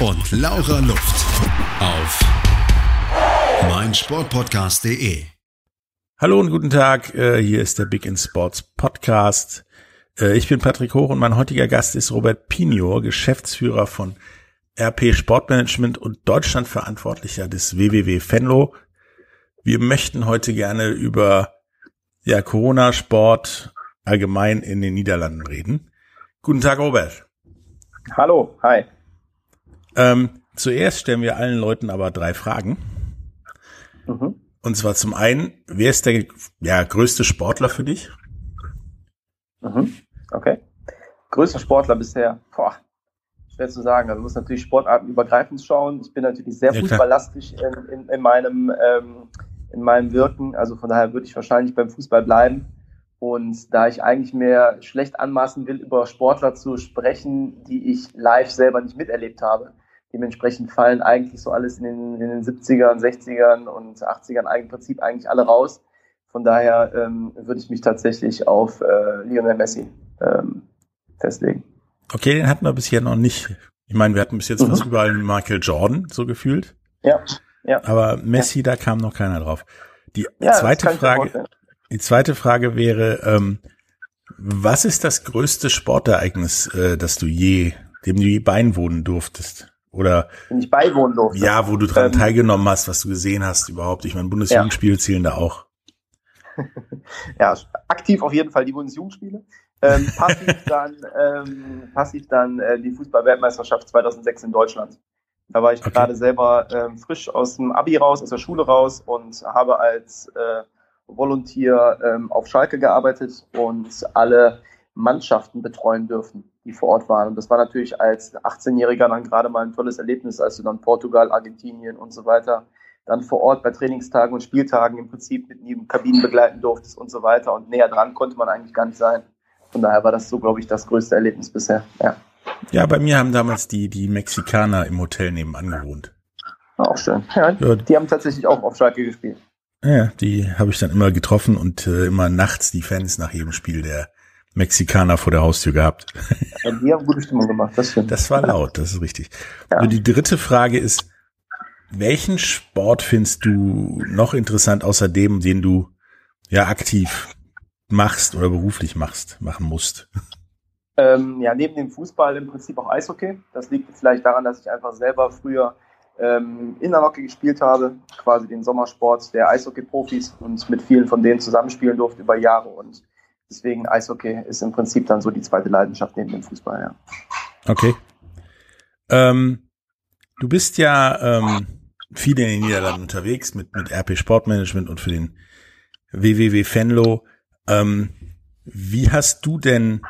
und Laura Luft. Auf meinsportpodcast.de. Hallo und guten Tag, äh, hier ist der Big in Sports Podcast. Äh, ich bin Patrick Hoch und mein heutiger Gast ist Robert Pinior, Geschäftsführer von RP Sportmanagement und Deutschlandverantwortlicher des WWW Fenlo. Wir möchten heute gerne über ja, Corona-Sport allgemein in den Niederlanden reden. Guten Tag, Robert. Hallo, hi. Ähm, zuerst stellen wir allen Leuten aber drei Fragen. Mhm. Und zwar zum einen, wer ist der ja, größte Sportler für dich? Mhm. Okay. Größter Sportler bisher, boah, schwer zu sagen. Also muss natürlich sportartenübergreifend schauen. Ich bin natürlich sehr ja, fußballlastig in, in, in, meinem, ähm, in meinem Wirken. Also von daher würde ich wahrscheinlich beim Fußball bleiben. Und da ich eigentlich mehr schlecht anmaßen will, über Sportler zu sprechen, die ich live selber nicht miterlebt habe, Dementsprechend fallen eigentlich so alles in den, in den 70ern, 60ern und 80ern im Prinzip eigentlich alle raus. Von daher ähm, würde ich mich tatsächlich auf äh, Lionel Messi ähm, festlegen. Okay, den hatten wir bisher noch nicht. Ich meine, wir hatten bis jetzt mhm. fast überall Michael Jordan, so gefühlt. Ja, ja. Aber Messi, ja. da kam noch keiner drauf. Die ja, zweite Frage, die zweite Frage wäre, ähm, was ist das größte Sportereignis, äh, das du je, dem du je beiwohnen durftest? Oder wenn ich beiwohnen durfte. Ja, wo du dran ähm, teilgenommen hast, was du gesehen hast überhaupt. Ich meine, Bundesjugendspiele ja. zählen da auch. ja, aktiv auf jeden Fall die Bundesjugendspiele. Ähm, passiv dann, ähm, passiv dann äh, die Fußball-Weltmeisterschaft 2006 in Deutschland. Da war ich okay. gerade selber ähm, frisch aus dem Abi raus, aus der Schule raus und habe als äh, Volontier ähm, auf Schalke gearbeitet und alle Mannschaften betreuen dürfen die vor Ort waren. Und das war natürlich als 18-Jähriger dann gerade mal ein tolles Erlebnis, als du dann Portugal, Argentinien und so weiter dann vor Ort bei Trainingstagen und Spieltagen im Prinzip mit neben Kabinen begleiten durftest und so weiter. Und näher dran konnte man eigentlich gar nicht sein. Von daher war das so, glaube ich, das größte Erlebnis bisher. Ja. Ja, bei mir haben damals die, die Mexikaner im Hotel nebenan gewohnt. Auch schön. Ja, ja. Die haben tatsächlich auch auf Schalke gespielt. Ja, die habe ich dann immer getroffen und äh, immer nachts die Fans nach jedem Spiel der Mexikaner vor der Haustür gehabt. Ja, die haben gute Stimmung gemacht, das stimmt. Das war laut, das ist richtig. Ja. Und die dritte Frage ist, welchen Sport findest du noch interessant außer dem, den du ja aktiv machst oder beruflich machst, machen musst? Ähm, ja, neben dem Fußball im Prinzip auch Eishockey. Das liegt vielleicht daran, dass ich einfach selber früher ähm, Innerhockey gespielt habe, quasi den Sommersport der Eishockey-Profis und mit vielen von denen zusammenspielen durfte über Jahre und Deswegen Eishockey ist im Prinzip dann so die zweite Leidenschaft neben dem Fußball, ja. Okay. Ähm, du bist ja ähm, viel in den Niederlanden unterwegs mit, mit RP Sportmanagement und für den WWW Fenlo. Ähm, wie hast du denn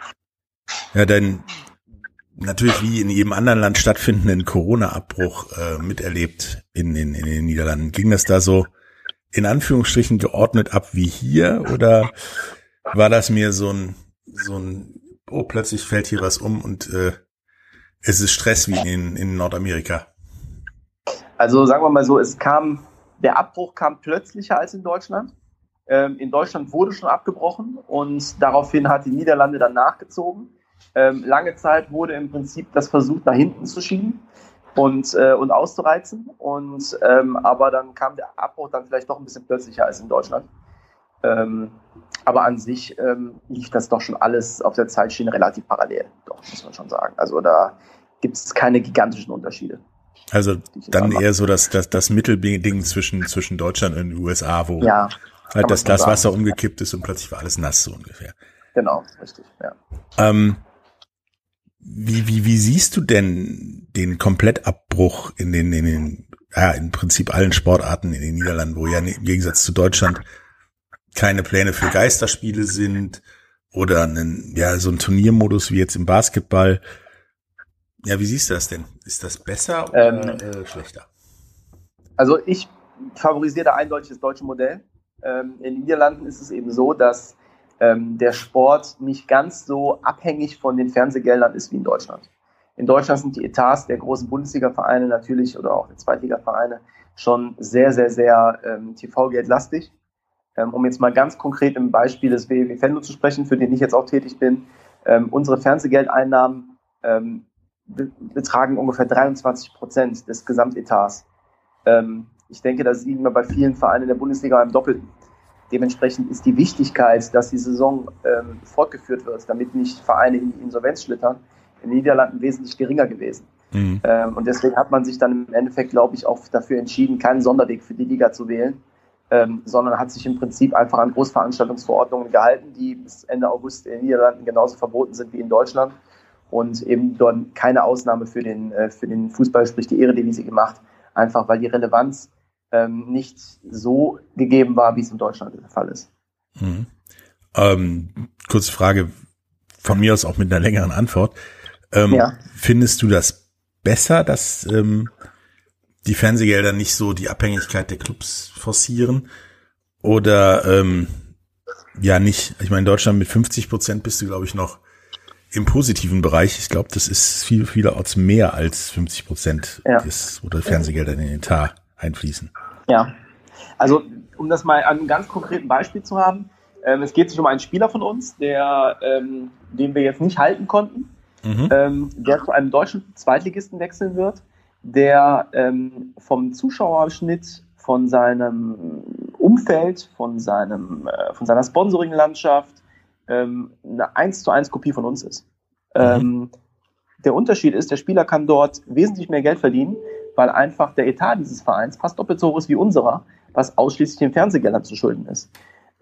ja dein natürlich wie in jedem anderen Land stattfindenden Corona-Abbruch äh, miterlebt in, in, in den Niederlanden? Ging das da so in Anführungsstrichen geordnet ab wie hier oder war das mir so ein, so ein, oh, plötzlich fällt hier was um und äh, es ist Stress wie in, in Nordamerika. Also sagen wir mal so, es kam, der Abbruch kam plötzlicher als in Deutschland. Ähm, in Deutschland wurde schon abgebrochen und daraufhin hat die Niederlande dann nachgezogen. Ähm, lange Zeit wurde im Prinzip das versucht, nach hinten zu schieben und, äh, und auszureizen. Und, ähm, aber dann kam der Abbruch dann vielleicht doch ein bisschen plötzlicher als in Deutschland. Ähm, aber an sich ähm, liegt das doch schon alles auf der Zeitschiene relativ parallel, doch, muss man schon sagen. Also da gibt es keine gigantischen Unterschiede. Also dann eher so das, das, das Mittelding zwischen, zwischen Deutschland und den USA, wo ja, halt das Glas Wasser umgekippt ist und plötzlich war alles nass so ungefähr. Genau, richtig, ja. Ähm, wie, wie, wie siehst du denn den Komplettabbruch in den, in den, ja, im Prinzip allen Sportarten in den Niederlanden, wo ja im Gegensatz zu Deutschland keine Pläne für Geisterspiele sind oder einen, ja, so ein Turniermodus wie jetzt im Basketball. Ja, wie siehst du das denn? Ist das besser oder ähm, äh, schlechter? Also ich favorisiere eindeutig das deutsche Modell. Ähm, in den Niederlanden ist es eben so, dass ähm, der Sport nicht ganz so abhängig von den Fernsehgeldern ist wie in Deutschland. In Deutschland sind die Etats der großen Bundesliga-Vereine natürlich oder auch der Zweitliga-Vereine schon sehr, sehr, sehr ähm, TV-geldlastig. Ähm, um jetzt mal ganz konkret im Beispiel des WW Fendo zu sprechen, für den ich jetzt auch tätig bin. Ähm, unsere Fernsehgeldeinnahmen ähm, betragen ungefähr 23 Prozent des Gesamtetats. Ich denke, das liegt wir bei vielen Vereinen der Bundesliga im Doppelten. Dementsprechend ist die Wichtigkeit, dass die Saison fortgeführt wird, damit nicht Vereine in die Insolvenz schlittern, in den Niederlanden wesentlich geringer gewesen. Mhm. Und deswegen hat man sich dann im Endeffekt, glaube ich, auch dafür entschieden, keinen Sonderweg für die Liga zu wählen, ähm, sondern hat sich im Prinzip einfach an Großveranstaltungsverordnungen gehalten, die bis Ende August in den Niederlanden genauso verboten sind wie in Deutschland und eben dort keine Ausnahme für den, äh, für den Fußball, sprich die Eredivisie gemacht, einfach weil die Relevanz ähm, nicht so gegeben war, wie es in Deutschland der Fall ist. Mhm. Ähm, kurze Frage von mir aus auch mit einer längeren Antwort. Ähm, ja. Findest du das besser, dass ähm, die Fernsehgelder nicht so die Abhängigkeit der Clubs forcieren? Oder ähm, ja nicht? Ich meine, in Deutschland mit 50 Prozent bist du, glaube ich, noch im positiven Bereich. Ich glaube, das ist viel, vielerorts mehr als 50 Prozent ja. des oder Fernsehgelder in den Etat einfließen. Ja, also um das mal an einem ganz konkreten Beispiel zu haben, ähm, es geht sich um einen Spieler von uns, der, ähm, den wir jetzt nicht halten konnten, mhm. ähm, der zu einem deutschen Zweitligisten wechseln wird, der ähm, vom Zuschauerschnitt, von seinem Umfeld, von, seinem, äh, von seiner Sponsoring-Landschaft ähm, eine 1 zu 1 Kopie von uns ist. Mhm. Ähm, der Unterschied ist, der Spieler kann dort wesentlich mehr Geld verdienen, weil einfach der Etat dieses Vereins fast doppelt so hoch ist wie unserer, was ausschließlich den Fernsehgeldern zu schulden ist.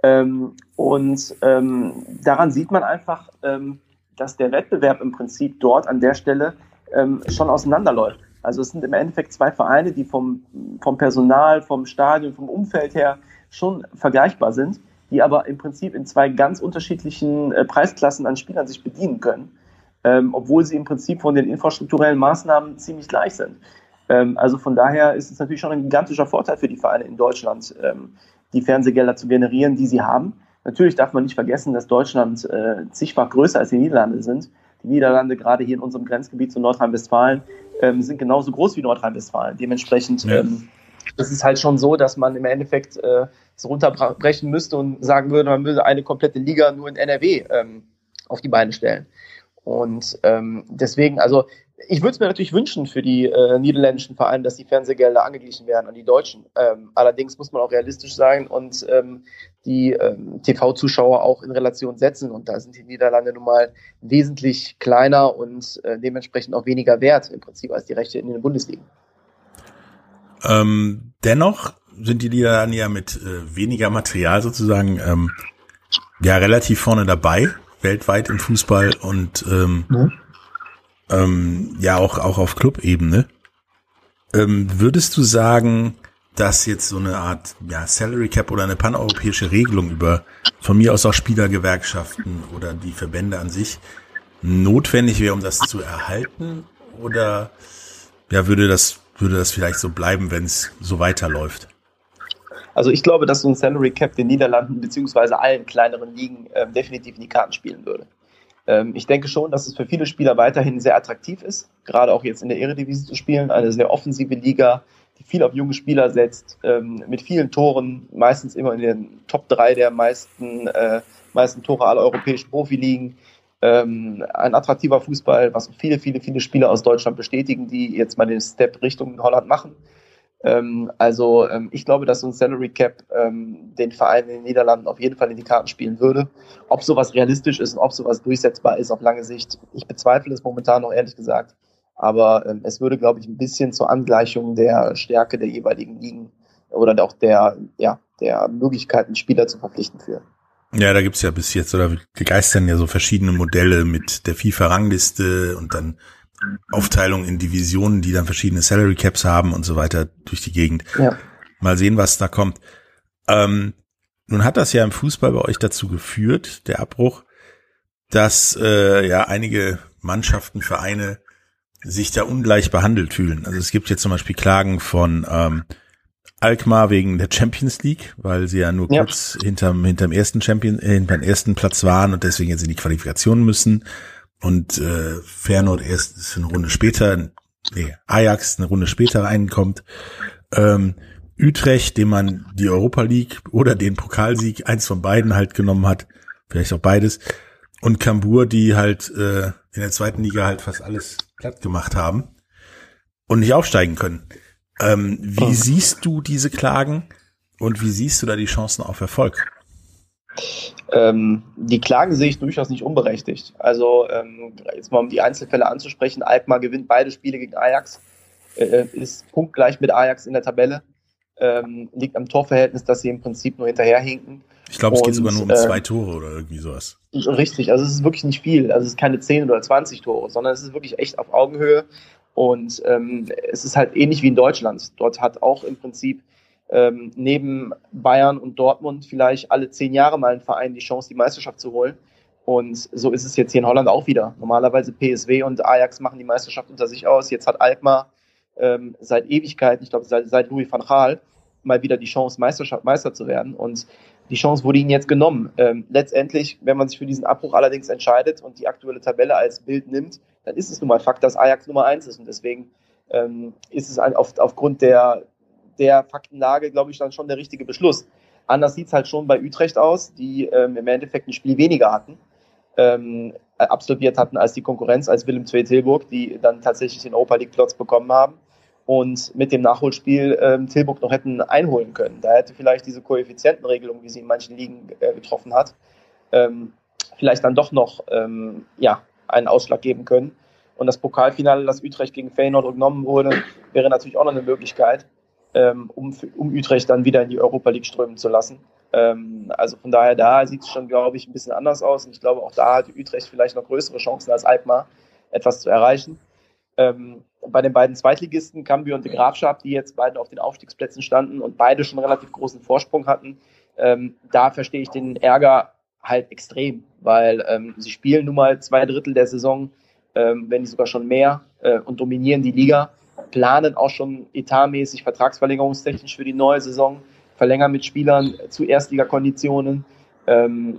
Ähm, und ähm, daran sieht man einfach, ähm, dass der Wettbewerb im Prinzip dort an der Stelle ähm, schon auseinanderläuft. Also es sind im Endeffekt zwei Vereine, die vom, vom Personal, vom Stadion, vom Umfeld her schon vergleichbar sind, die aber im Prinzip in zwei ganz unterschiedlichen äh, Preisklassen an Spielern sich bedienen können, ähm, obwohl sie im Prinzip von den infrastrukturellen Maßnahmen ziemlich gleich sind. Ähm, also von daher ist es natürlich schon ein gigantischer Vorteil für die Vereine in Deutschland, ähm, die Fernsehgelder zu generieren, die sie haben. Natürlich darf man nicht vergessen, dass Deutschland äh, zigfach größer als die Niederlande sind. Die Niederlande, gerade hier in unserem Grenzgebiet zu Nordrhein-Westfalen, ähm, sind genauso groß wie Nordrhein-Westfalen. Dementsprechend ja. ähm, ist es halt schon so, dass man im Endeffekt äh, es runterbrechen müsste und sagen würde, man würde eine komplette Liga nur in NRW ähm, auf die Beine stellen. Und ähm, deswegen, also ich würde es mir natürlich wünschen für die äh, niederländischen Vereine, dass die Fernsehgelder angeglichen werden an die deutschen. Ähm, allerdings muss man auch realistisch sein und ähm, die ähm, TV-Zuschauer auch in Relation setzen. Und da sind die Niederlande nun mal wesentlich kleiner und äh, dementsprechend auch weniger wert im Prinzip als die Rechte in den Bundesligen. Ähm, dennoch sind die Niederlande ja mit äh, weniger Material sozusagen ähm, ja relativ vorne dabei weltweit im Fußball und ähm, ja, ähm, ja auch, auch auf Clubebene. Ähm, würdest du sagen, dass jetzt so eine Art ja, Salary Cap oder eine paneuropäische Regelung über von mir aus auch Spielergewerkschaften oder die Verbände an sich notwendig wäre, um das zu erhalten? Oder ja, würde das, würde das vielleicht so bleiben, wenn es so weiterläuft? Also ich glaube, dass so ein Salary Cap den Niederlanden beziehungsweise allen kleineren Ligen ähm, definitiv in die Karten spielen würde. Ähm, ich denke schon, dass es für viele Spieler weiterhin sehr attraktiv ist, gerade auch jetzt in der Eredivisie zu spielen, eine sehr offensive Liga, die viel auf junge Spieler setzt, ähm, mit vielen Toren, meistens immer in den Top 3 der meisten, äh, meisten Tore aller europäischen Profiligen. Ähm, ein attraktiver Fußball, was viele, viele, viele Spieler aus Deutschland bestätigen, die jetzt mal den Step Richtung Holland machen. Ähm, also ähm, ich glaube, dass so ein Salary Cap ähm, den Verein in den Niederlanden auf jeden Fall in die Karten spielen würde. Ob sowas realistisch ist und ob sowas durchsetzbar ist auf lange Sicht, ich bezweifle es momentan noch ehrlich gesagt. Aber ähm, es würde, glaube ich, ein bisschen zur Angleichung der Stärke der jeweiligen Ligen oder auch der, ja, der Möglichkeiten, Spieler zu verpflichten führen. Ja, da gibt's ja bis jetzt, oder geistern ja so verschiedene Modelle mit der FIFA-Rangliste und dann Aufteilung in Divisionen, die dann verschiedene Salary Caps haben und so weiter durch die Gegend. Ja. Mal sehen, was da kommt. Ähm, nun hat das ja im Fußball bei euch dazu geführt, der Abbruch, dass äh, ja einige Mannschaften, Vereine sich da ungleich behandelt fühlen. Also es gibt jetzt zum Beispiel Klagen von ähm, Alkmaar wegen der Champions League, weil sie ja nur ja. kurz hinterm, hinterm ersten Champion, äh, hinterm ersten Platz waren und deswegen jetzt in die Qualifikation müssen. Und äh, Fernord erst eine Runde später, nee, Ajax eine Runde später reinkommt. Ähm, Utrecht, dem man die Europa League oder den Pokalsieg, eins von beiden halt genommen hat, vielleicht auch beides. Und Kambur, die halt äh, in der zweiten Liga halt fast alles platt gemacht haben und nicht aufsteigen können. Ähm, wie oh. siehst du diese Klagen und wie siehst du da die Chancen auf Erfolg? Ähm, die Klagen sehe ich durchaus nicht unberechtigt. Also ähm, jetzt mal um die Einzelfälle anzusprechen, Alkmaar gewinnt beide Spiele gegen Ajax, äh, ist punktgleich mit Ajax in der Tabelle, ähm, liegt am Torverhältnis, dass sie im Prinzip nur hinterherhinken. Ich glaube, es geht sogar nur um äh, zwei Tore oder irgendwie sowas. Richtig, also es ist wirklich nicht viel. Also es ist keine 10 oder 20 Tore, sondern es ist wirklich echt auf Augenhöhe. Und ähm, es ist halt ähnlich wie in Deutschland. Dort hat auch im Prinzip ähm, neben Bayern und Dortmund vielleicht alle zehn Jahre mal ein Verein die Chance, die Meisterschaft zu holen. Und so ist es jetzt hier in Holland auch wieder. Normalerweise PSW und Ajax machen die Meisterschaft unter sich aus. Jetzt hat Alkmaar ähm, seit Ewigkeiten, ich glaube seit, seit Louis van Gaal, mal wieder die Chance, Meisterschaft, Meister zu werden. Und die Chance wurde ihnen jetzt genommen. Ähm, letztendlich, wenn man sich für diesen Abbruch allerdings entscheidet und die aktuelle Tabelle als Bild nimmt, dann ist es nun mal Fakt, dass Ajax Nummer eins ist. Und deswegen ähm, ist es auf, aufgrund der, der Faktenlage, glaube ich, dann schon der richtige Beschluss. Anders sieht es halt schon bei Utrecht aus, die ähm, im Endeffekt ein Spiel weniger hatten, ähm, absolviert hatten als die Konkurrenz, als Willem II Tilburg, die dann tatsächlich den Europa League Platz bekommen haben und mit dem Nachholspiel ähm, Tilburg noch hätten einholen können. Da hätte vielleicht diese Koeffizientenregelung, wie sie in manchen Ligen äh, getroffen hat, ähm, vielleicht dann doch noch ähm, ja, einen Ausschlag geben können. Und das Pokalfinale, das Utrecht gegen Feyenoord genommen wurde, wäre natürlich auch noch eine Möglichkeit, ähm, um, um Utrecht dann wieder in die Europa League strömen zu lassen. Ähm, also von daher, da sieht es schon, glaube ich, ein bisschen anders aus. Und ich glaube, auch da hat Utrecht vielleicht noch größere Chancen als Alkmaar, etwas zu erreichen. Ähm, bei den beiden Zweitligisten, Cambio und de Graafschap, die jetzt beide auf den Aufstiegsplätzen standen und beide schon relativ großen Vorsprung hatten, ähm, da verstehe ich den Ärger halt extrem, weil ähm, sie spielen nun mal zwei Drittel der Saison, ähm, wenn nicht sogar schon mehr, äh, und dominieren die Liga, planen auch schon etatmäßig, vertragsverlängerungstechnisch für die neue Saison, verlängern mit Spielern zu Erstligakonditionen. Ähm,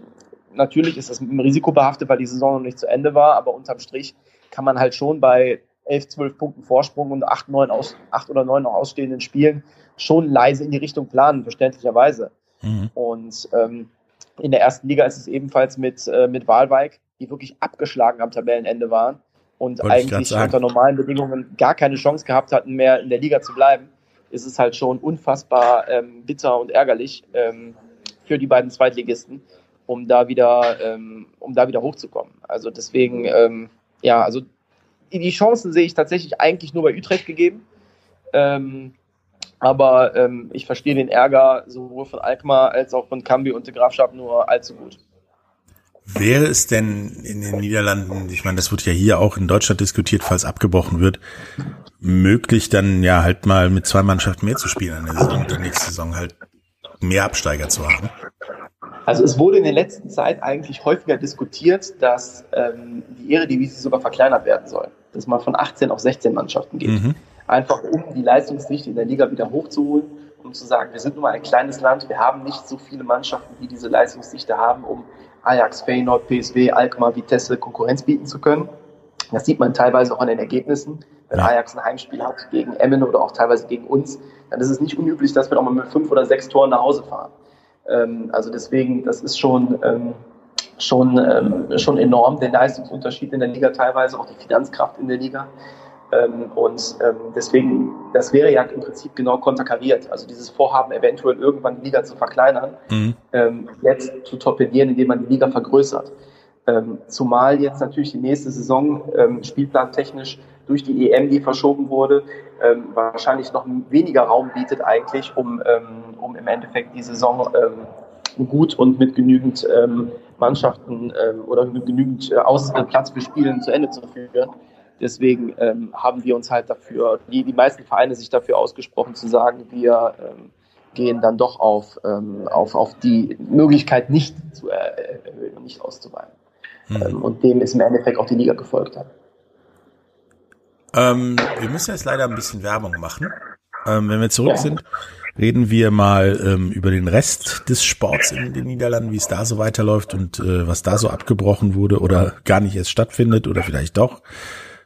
natürlich ist das mit einem Risiko behaftet, weil die Saison noch nicht zu Ende war, aber unterm Strich kann man halt schon bei 11, 12 Punkten Vorsprung und 8, 9 aus, 8 oder 9 noch ausstehenden Spielen schon leise in die Richtung planen, verständlicherweise. Mhm. Und ähm, in der ersten Liga ist es ebenfalls mit, äh, mit Wahlweig, die wirklich abgeschlagen am Tabellenende waren und Wollte eigentlich unter normalen Bedingungen gar keine Chance gehabt hatten, mehr in der Liga zu bleiben, ist es halt schon unfassbar ähm, bitter und ärgerlich ähm, für die beiden Zweitligisten, um da wieder, ähm, um da wieder hochzukommen. Also deswegen, ähm, ja, also die Chancen sehe ich tatsächlich eigentlich nur bei Utrecht gegeben. Ähm, aber ähm, ich verstehe den Ärger sowohl von Alkmaar als auch von Cambi und de Grafschaft nur allzu gut. Wäre es denn in den Niederlanden, ich meine, das wird ja hier auch in Deutschland diskutiert, falls abgebrochen wird, möglich dann ja halt mal mit zwei Mannschaften mehr zu spielen in der Saison und der nächste Saison halt mehr Absteiger zu haben? Also es wurde in der letzten Zeit eigentlich häufiger diskutiert, dass ähm, die Eredivisie sogar verkleinert werden soll. Dass man von 18 auf 16 Mannschaften geht. Mhm. Einfach um die Leistungsdichte in der Liga wieder hochzuholen, um zu sagen, wir sind nun mal ein kleines Land, wir haben nicht so viele Mannschaften, die diese Leistungsdichte haben, um Ajax, Feyenoord, PSW, Alkmaar, Vitesse Konkurrenz bieten zu können. Das sieht man teilweise auch an den Ergebnissen. Wenn ja. Ajax ein Heimspiel hat gegen Emmen oder auch teilweise gegen uns, dann ist es nicht unüblich, dass wir auch mal mit fünf oder sechs Toren nach Hause fahren. Ähm, also deswegen, das ist schon, ähm, schon, ähm, schon enorm, der Leistungsunterschied in der Liga teilweise, auch die Finanzkraft in der Liga. Ähm, und ähm, deswegen, das wäre ja im Prinzip genau konterkariert. Also dieses Vorhaben, eventuell irgendwann die Liga zu verkleinern, mhm. Ähm, jetzt zu torpedieren, indem man die Liga vergrößert. zumal jetzt natürlich die nächste Saison spielplantechnisch durch die EM, die verschoben wurde, ähm, wahrscheinlich noch weniger Raum bietet eigentlich, um, ähm, um im Endeffekt die Saison ähm, gut und mit genügend ähm, Mannschaften ähm, oder mit genügend äh, Aus äh, Platz für Spielen zu Ende zu führen. Deswegen ähm, haben wir uns halt dafür, die, die meisten Vereine sich dafür ausgesprochen zu sagen, wir ähm, gehen dann doch auf, ähm, auf, auf die Möglichkeit nicht zu erhöhen und nicht auszuweiten. Mhm. Ähm, und dem ist im Endeffekt auch die Liga gefolgt hat. Ähm, wir müssen jetzt leider ein bisschen Werbung machen. Ähm, wenn wir zurück ja. sind, reden wir mal ähm, über den Rest des Sports in den Niederlanden, wie es da so weiterläuft und äh, was da so abgebrochen wurde oder gar nicht erst stattfindet oder vielleicht doch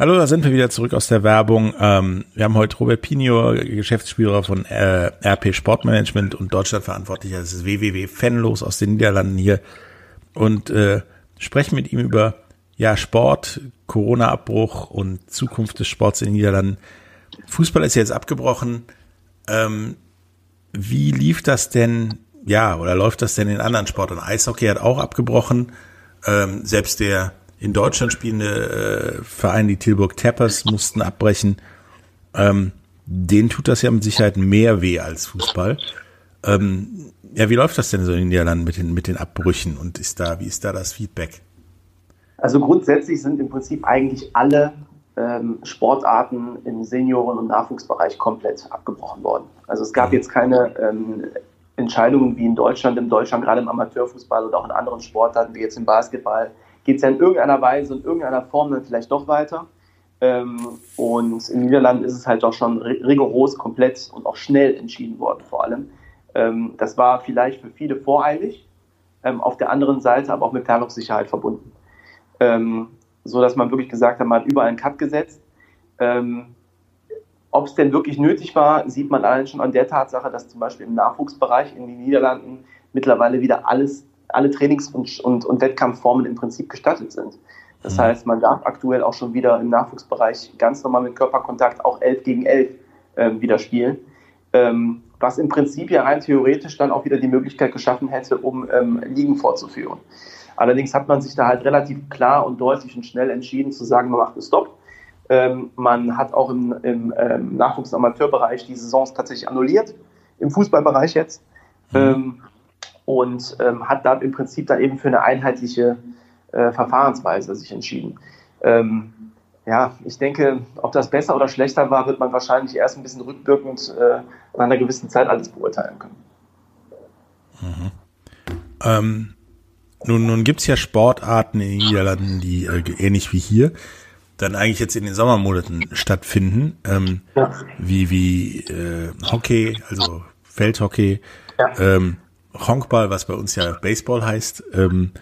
Hallo, da sind wir wieder zurück aus der Werbung. Ähm, wir haben heute Robert Pino, Geschäftsführer von äh, RP Sportmanagement und Deutschlandverantwortlicher des WWW Fanlos aus den Niederlanden hier und äh, sprechen mit ihm über ja, Sport, Corona-Abbruch und Zukunft des Sports in den Niederlanden. Fußball ist jetzt abgebrochen. Ähm, wie lief das denn, ja, oder läuft das denn in anderen Sportarten? Eishockey hat auch abgebrochen. Ähm, selbst der in Deutschland spielende äh, Verein, die Tilburg Tappers, mussten abbrechen. Ähm, denen tut das ja mit Sicherheit mehr weh als Fußball. Ähm, ja, wie läuft das denn so in den Niederlanden mit den, mit den Abbrüchen und ist da, wie ist da das Feedback? Also grundsätzlich sind im Prinzip eigentlich alle ähm, Sportarten im Senioren- und Nachwuchsbereich komplett abgebrochen worden. Also es gab mhm. jetzt keine ähm, Entscheidungen wie in Deutschland, in Deutschland gerade im Amateurfußball oder auch in anderen Sportarten wie jetzt im Basketball, geht es ja in irgendeiner Weise und irgendeiner Form dann vielleicht doch weiter. Ähm, und in Niederlanden ist es halt doch schon rigoros, komplett und auch schnell entschieden worden vor allem. Ähm, das war vielleicht für viele voreilig, ähm, auf der anderen Seite aber auch mit Planungssicherheit verbunden so dass man wirklich gesagt hat, man hat überall einen Cut gesetzt. Ob es denn wirklich nötig war, sieht man allein schon an der Tatsache, dass zum Beispiel im Nachwuchsbereich in den Niederlanden mittlerweile wieder alles, alle Trainings- und, und, und Wettkampfformen im Prinzip gestattet sind. Das mhm. heißt, man darf aktuell auch schon wieder im Nachwuchsbereich ganz normal mit Körperkontakt auch 11 gegen 11 äh, wieder spielen. Ähm, was im Prinzip ja rein theoretisch dann auch wieder die Möglichkeit geschaffen hätte, um ähm, Ligen fortzuführen. Allerdings hat man sich da halt relativ klar und deutlich und schnell entschieden zu sagen, man macht einen Stopp. Ähm, man hat auch im, im ähm, Nachwuchs- und Amateurbereich die Saisons tatsächlich annulliert, im Fußballbereich jetzt. Mhm. Ähm, und ähm, hat dann im Prinzip da eben für eine einheitliche äh, Verfahrensweise sich entschieden. Ähm, ja, ich denke, ob das besser oder schlechter war, wird man wahrscheinlich erst ein bisschen rückwirkend äh, nach einer gewissen Zeit alles beurteilen können. Mhm. Ähm, nun, nun gibt's ja Sportarten in den Niederlanden, die äh, ähnlich wie hier dann eigentlich jetzt in den Sommermonaten stattfinden, ähm, ja. wie wie äh, Hockey, also Feldhockey, ja. ähm, Honkball, was bei uns ja Baseball heißt, ähm,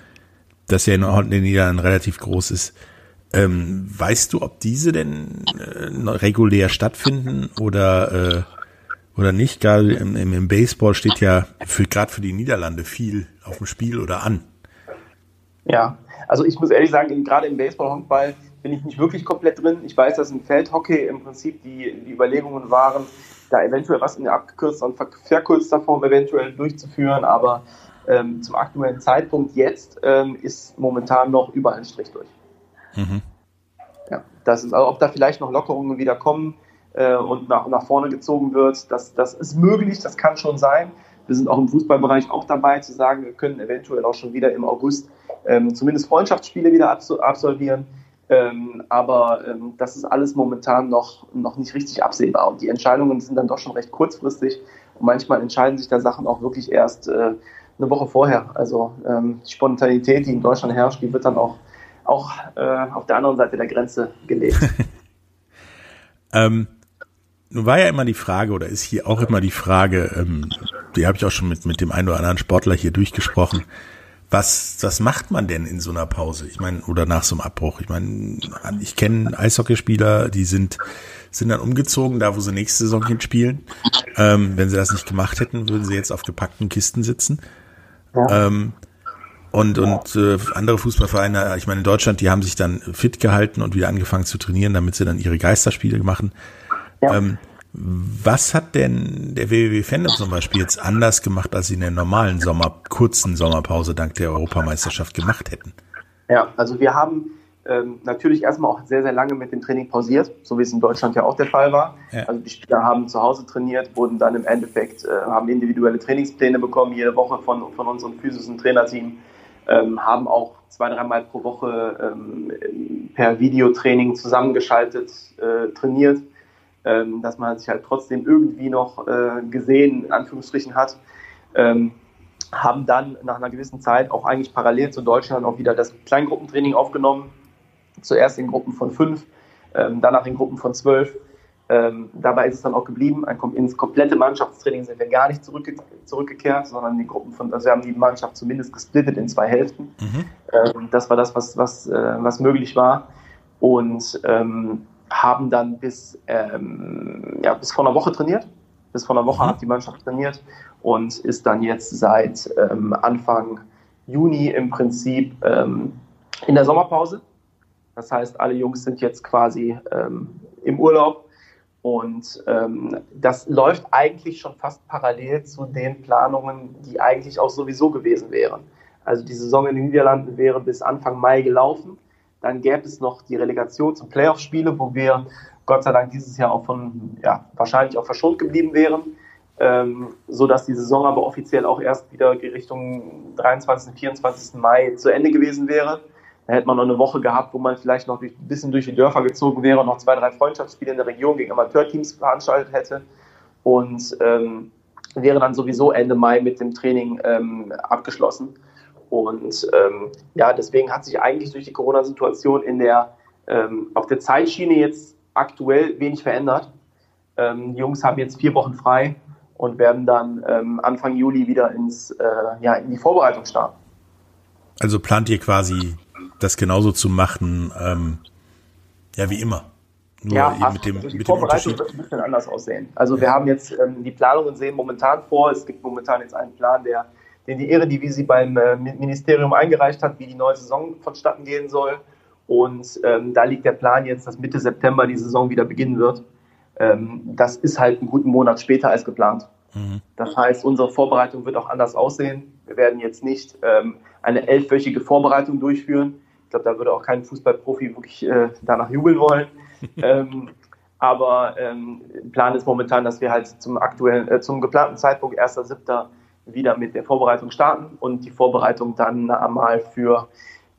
das ja in den Niederlanden relativ groß ist. Ähm, weißt du, ob diese denn äh, regulär stattfinden oder äh, oder nicht? Gerade im, im Baseball steht ja für gerade für die Niederlande viel auf dem Spiel oder an. Ja, also ich muss ehrlich sagen, gerade im Baseball-Handball bin ich nicht wirklich komplett drin. Ich weiß, dass im Feldhockey im Prinzip die, die Überlegungen waren, da eventuell was in der abgekürzter und verkürzter Form eventuell durchzuführen, aber ähm, zum aktuellen Zeitpunkt jetzt ähm, ist momentan noch überall ein Strich durch. Mhm. Ja, das ist, also ob da vielleicht noch Lockerungen wieder kommen äh, und nach, nach vorne gezogen wird, das, das ist möglich, das kann schon sein. Wir sind auch im Fußballbereich auch dabei zu sagen, wir können eventuell auch schon wieder im August ähm, zumindest Freundschaftsspiele wieder absolvieren. Ähm, aber ähm, das ist alles momentan noch, noch nicht richtig absehbar. Und die Entscheidungen sind dann doch schon recht kurzfristig. Und manchmal entscheiden sich da Sachen auch wirklich erst äh, eine Woche vorher. Also ähm, die Spontanität, die in Deutschland herrscht, die wird dann auch, auch äh, auf der anderen Seite der Grenze gelegt. ähm, nun war ja immer die Frage, oder ist hier auch immer die Frage, ähm, die habe ich auch schon mit, mit dem einen oder anderen Sportler hier durchgesprochen, was, was macht man denn in so einer Pause? Ich meine, oder nach so einem Abbruch? Ich meine, ich kenne Eishockeyspieler, die sind, sind dann umgezogen, da wo sie nächste Saison hinspielen. Ähm, wenn sie das nicht gemacht hätten, würden sie jetzt auf gepackten Kisten sitzen. Ja. Ähm, und und äh, andere Fußballvereine, ich meine in Deutschland, die haben sich dann fit gehalten und wieder angefangen zu trainieren, damit sie dann ihre Geisterspiele machen. Ja. Ähm, was hat denn der WWW Fandom zum Beispiel jetzt anders gemacht, als sie in der normalen Sommer, kurzen Sommerpause dank der Europameisterschaft gemacht hätten? Ja, also wir haben ähm, natürlich erstmal auch sehr, sehr lange mit dem Training pausiert, so wie es in Deutschland ja auch der Fall war. Ja. Also die Spieler haben zu Hause trainiert, wurden dann im Endeffekt, äh, haben individuelle Trainingspläne bekommen, jede Woche von, von unserem physischen Trainerteam, ähm, haben auch zwei, dreimal pro Woche ähm, per Videotraining zusammengeschaltet äh, trainiert, ähm, dass man sich halt trotzdem irgendwie noch äh, gesehen, in Anführungsstrichen hat. Ähm, haben dann nach einer gewissen Zeit auch eigentlich parallel zu Deutschland auch wieder das Kleingruppentraining aufgenommen, Zuerst in Gruppen von fünf, ähm, danach in Gruppen von zwölf. Ähm, dabei ist es dann auch geblieben. Ein, ins komplette Mannschaftstraining sind wir gar nicht zurückge zurückgekehrt, sondern die Gruppen von, also wir haben die Mannschaft zumindest gesplittet in zwei Hälften. Mhm. Ähm, das war das, was, was, äh, was möglich war. Und ähm, haben dann bis, ähm, ja, bis vor einer Woche trainiert. Bis vor einer Woche mhm. hat die Mannschaft trainiert und ist dann jetzt seit ähm, Anfang Juni im Prinzip in der Sommerpause. Das heißt, alle Jungs sind jetzt quasi ähm, im Urlaub und ähm, das läuft eigentlich schon fast parallel zu den Planungen, die eigentlich auch sowieso gewesen wären. Also die Saison in den Niederlanden wäre bis Anfang Mai gelaufen. Dann gäbe es noch die Relegation zum Playoff-Spiele, wo wir Gott sei Dank dieses Jahr auch von, ja, wahrscheinlich auch verschont geblieben wären. Ähm, so dass die Saison aber offiziell auch erst wieder Richtung 23. 24. Mai zu Ende gewesen wäre. Da hätte man noch eine Woche gehabt, wo man vielleicht noch ein bisschen durch die Dörfer gezogen wäre und noch zwei, drei Freundschaftsspiele in der Region gegen Amateurteams veranstaltet hätte. Und ähm, wäre dann sowieso Ende Mai mit dem Training ähm, abgeschlossen. Und ähm, ja, deswegen hat sich eigentlich durch die Corona-Situation in der ähm, auf der Zeitschiene jetzt aktuell wenig verändert. Ähm, die Jungs haben jetzt vier Wochen frei und werden dann ähm, Anfang Juli wieder ins, äh, ja, in die Vorbereitung starten. Also plant ihr quasi das genauso zu machen, ähm, ja, wie immer. Nur ja, eben mit dem, also die mit Vorbereitung dem wird ein bisschen anders aussehen. Also ja. wir haben jetzt ähm, die Planungen sehen momentan vor. Es gibt momentan jetzt einen Plan, der, den die Eredivisie beim äh, Ministerium eingereicht hat, wie die neue Saison vonstatten gehen soll. Und ähm, da liegt der Plan jetzt, dass Mitte September die Saison wieder beginnen wird. Ähm, das ist halt einen guten Monat später als geplant. Mhm. Das heißt, unsere Vorbereitung wird auch anders aussehen. Wir werden jetzt nicht ähm, eine elfwöchige Vorbereitung durchführen, ich glaube, da würde auch kein Fußballprofi wirklich äh, danach jubeln wollen. ähm, aber ähm, Plan ist momentan, dass wir halt zum aktuellen, äh, zum geplanten Zeitpunkt 1.7. wieder mit der Vorbereitung starten und die Vorbereitung dann einmal für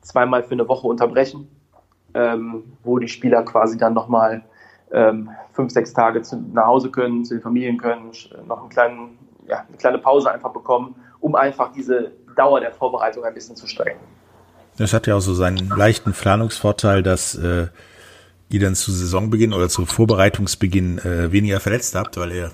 zweimal für eine Woche unterbrechen, ähm, wo die Spieler quasi dann nochmal ähm, fünf, sechs Tage zu, nach Hause können, zu den Familien können, noch einen kleinen, ja, eine kleine Pause einfach bekommen, um einfach diese Dauer der Vorbereitung ein bisschen zu strecken. Das hat ja auch so seinen leichten Planungsvorteil, dass äh, ihr dann zu Saisonbeginn oder zu Vorbereitungsbeginn äh, weniger verletzt habt, weil ihr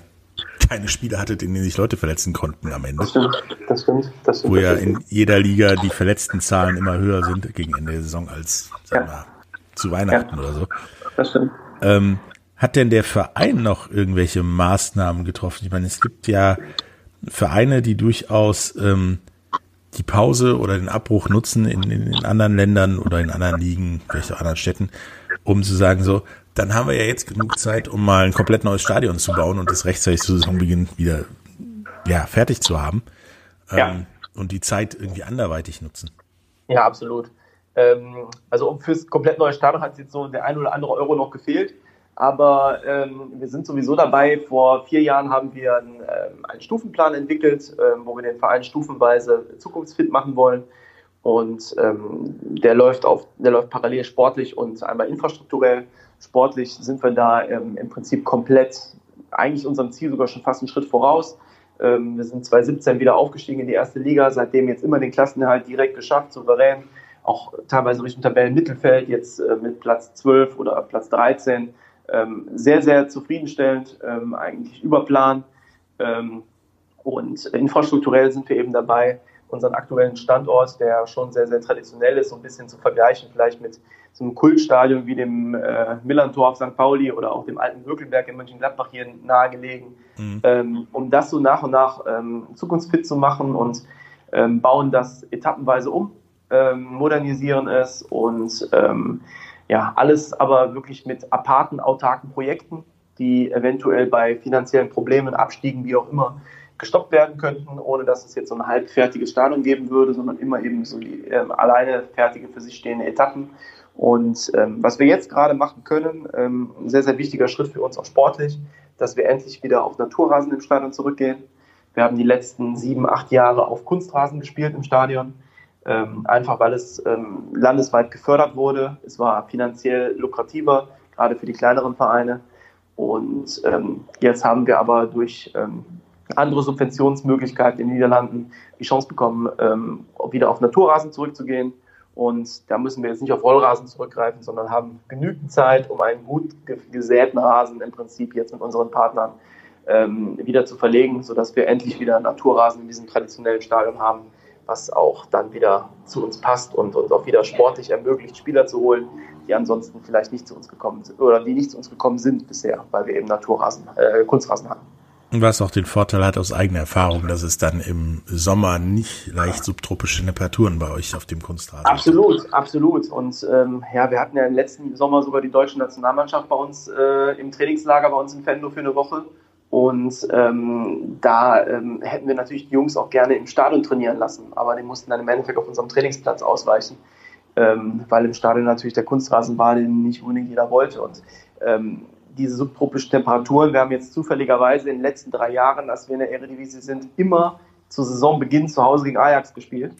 keine Spiele hattet, in denen sich Leute verletzen konnten am Ende. Das stimmt, das stimmt. Das stimmt Wo ja in jeder Liga die verletzten Zahlen immer höher sind gegen Ende der Saison als sagen wir, zu Weihnachten ja. oder so. Das stimmt. Ähm, hat denn der Verein noch irgendwelche Maßnahmen getroffen? Ich meine, es gibt ja Vereine, die durchaus ähm, die Pause oder den Abbruch nutzen in, in, in anderen Ländern oder in anderen Ligen, vielleicht auch anderen Städten, um zu sagen, so, dann haben wir ja jetzt genug Zeit, um mal ein komplett neues Stadion zu bauen und das rechtzeitig zu Saisonbeginn wieder ja, fertig zu haben. Ja. Ähm, und die Zeit irgendwie anderweitig nutzen. Ja, absolut. Ähm, also fürs komplett neue Stadion hat jetzt so der ein oder andere Euro noch gefehlt. Aber ähm, wir sind sowieso dabei. Vor vier Jahren haben wir einen, ähm, einen Stufenplan entwickelt, ähm, wo wir den Verein stufenweise zukunftsfit machen wollen. Und ähm, der läuft auf, der läuft parallel sportlich und einmal infrastrukturell. Sportlich sind wir da ähm, im Prinzip komplett, eigentlich unserem Ziel sogar schon fast einen Schritt voraus. Ähm, wir sind 2017 wieder aufgestiegen in die erste Liga, seitdem jetzt immer den Klassenerhalt direkt geschafft, souverän, auch teilweise Richtung Tabellenmittelfeld, jetzt äh, mit Platz 12 oder Platz 13 ähm, sehr, sehr zufriedenstellend, ähm, eigentlich über Plan. Ähm, und infrastrukturell sind wir eben dabei, unseren aktuellen Standort, der schon sehr, sehr traditionell ist, so ein bisschen zu vergleichen, vielleicht mit so einem Kultstadion wie dem äh, Millantor auf St. Pauli oder auch dem alten Würkelberg in Mönchengladbach hier nahegelegen, mhm. ähm, um das so nach und nach ähm, zukunftsfit zu machen und ähm, bauen das etappenweise um, ähm, modernisieren es und ähm, ja, alles aber wirklich mit aparten, autarken Projekten, die eventuell bei finanziellen Problemen, Abstiegen, wie auch immer, gestoppt werden könnten, ohne dass es jetzt so ein halbfertiges Stadion geben würde, sondern immer eben so die, äh, alleine fertige für sich stehende Etappen. Und ähm, was wir jetzt gerade machen können, ähm, ein sehr, sehr wichtiger Schritt für uns auch sportlich, dass wir endlich wieder auf Naturrasen im Stadion zurückgehen. Wir haben die letzten sieben, acht Jahre auf Kunstrasen gespielt im Stadion, ähm, einfach weil es ähm, landesweit gefördert wurde. Es war finanziell lukrativer, gerade für die kleineren Vereine. Und ähm, jetzt haben wir aber durch ähm, andere Subventionsmöglichkeiten in den Niederlanden die Chance bekommen, ähm, wieder auf Naturrasen zurückzugehen. Und da müssen wir jetzt nicht auf Rollrasen zurückgreifen, sondern haben genügend Zeit, um einen gut gesäten Rasen im Prinzip jetzt mit unseren Partnern ähm, wieder zu verlegen, sodass wir endlich wieder Naturrasen in diesem traditionellen Stadion haben, was auch dann wieder zu uns passt und uns auch wieder sportlich ermöglicht, Spieler zu holen, die ansonsten vielleicht nicht zu uns gekommen sind oder die nicht zu uns gekommen sind bisher, weil wir eben Naturrasen, äh, Kunstrasen hatten. Was auch den Vorteil hat aus eigener Erfahrung, dass es dann im Sommer nicht leicht subtropische Temperaturen bei euch auf dem Kunstrasen Absolut, gibt. absolut. Und ähm, ja, wir hatten ja im letzten Sommer sogar die deutsche Nationalmannschaft bei uns äh, im Trainingslager bei uns in Fendo für eine Woche. Und ähm, da ähm, hätten wir natürlich die Jungs auch gerne im Stadion trainieren lassen, aber die mussten dann im Endeffekt auf unserem Trainingsplatz ausweichen, ähm, weil im Stadion natürlich der Kunstrasen war, den nicht unbedingt jeder wollte. Und ähm, diese subtropischen Temperaturen. Wir haben jetzt zufälligerweise in den letzten drei Jahren, als wir in der Eredivisie sind, immer zu Saisonbeginn zu Hause gegen Ajax gespielt.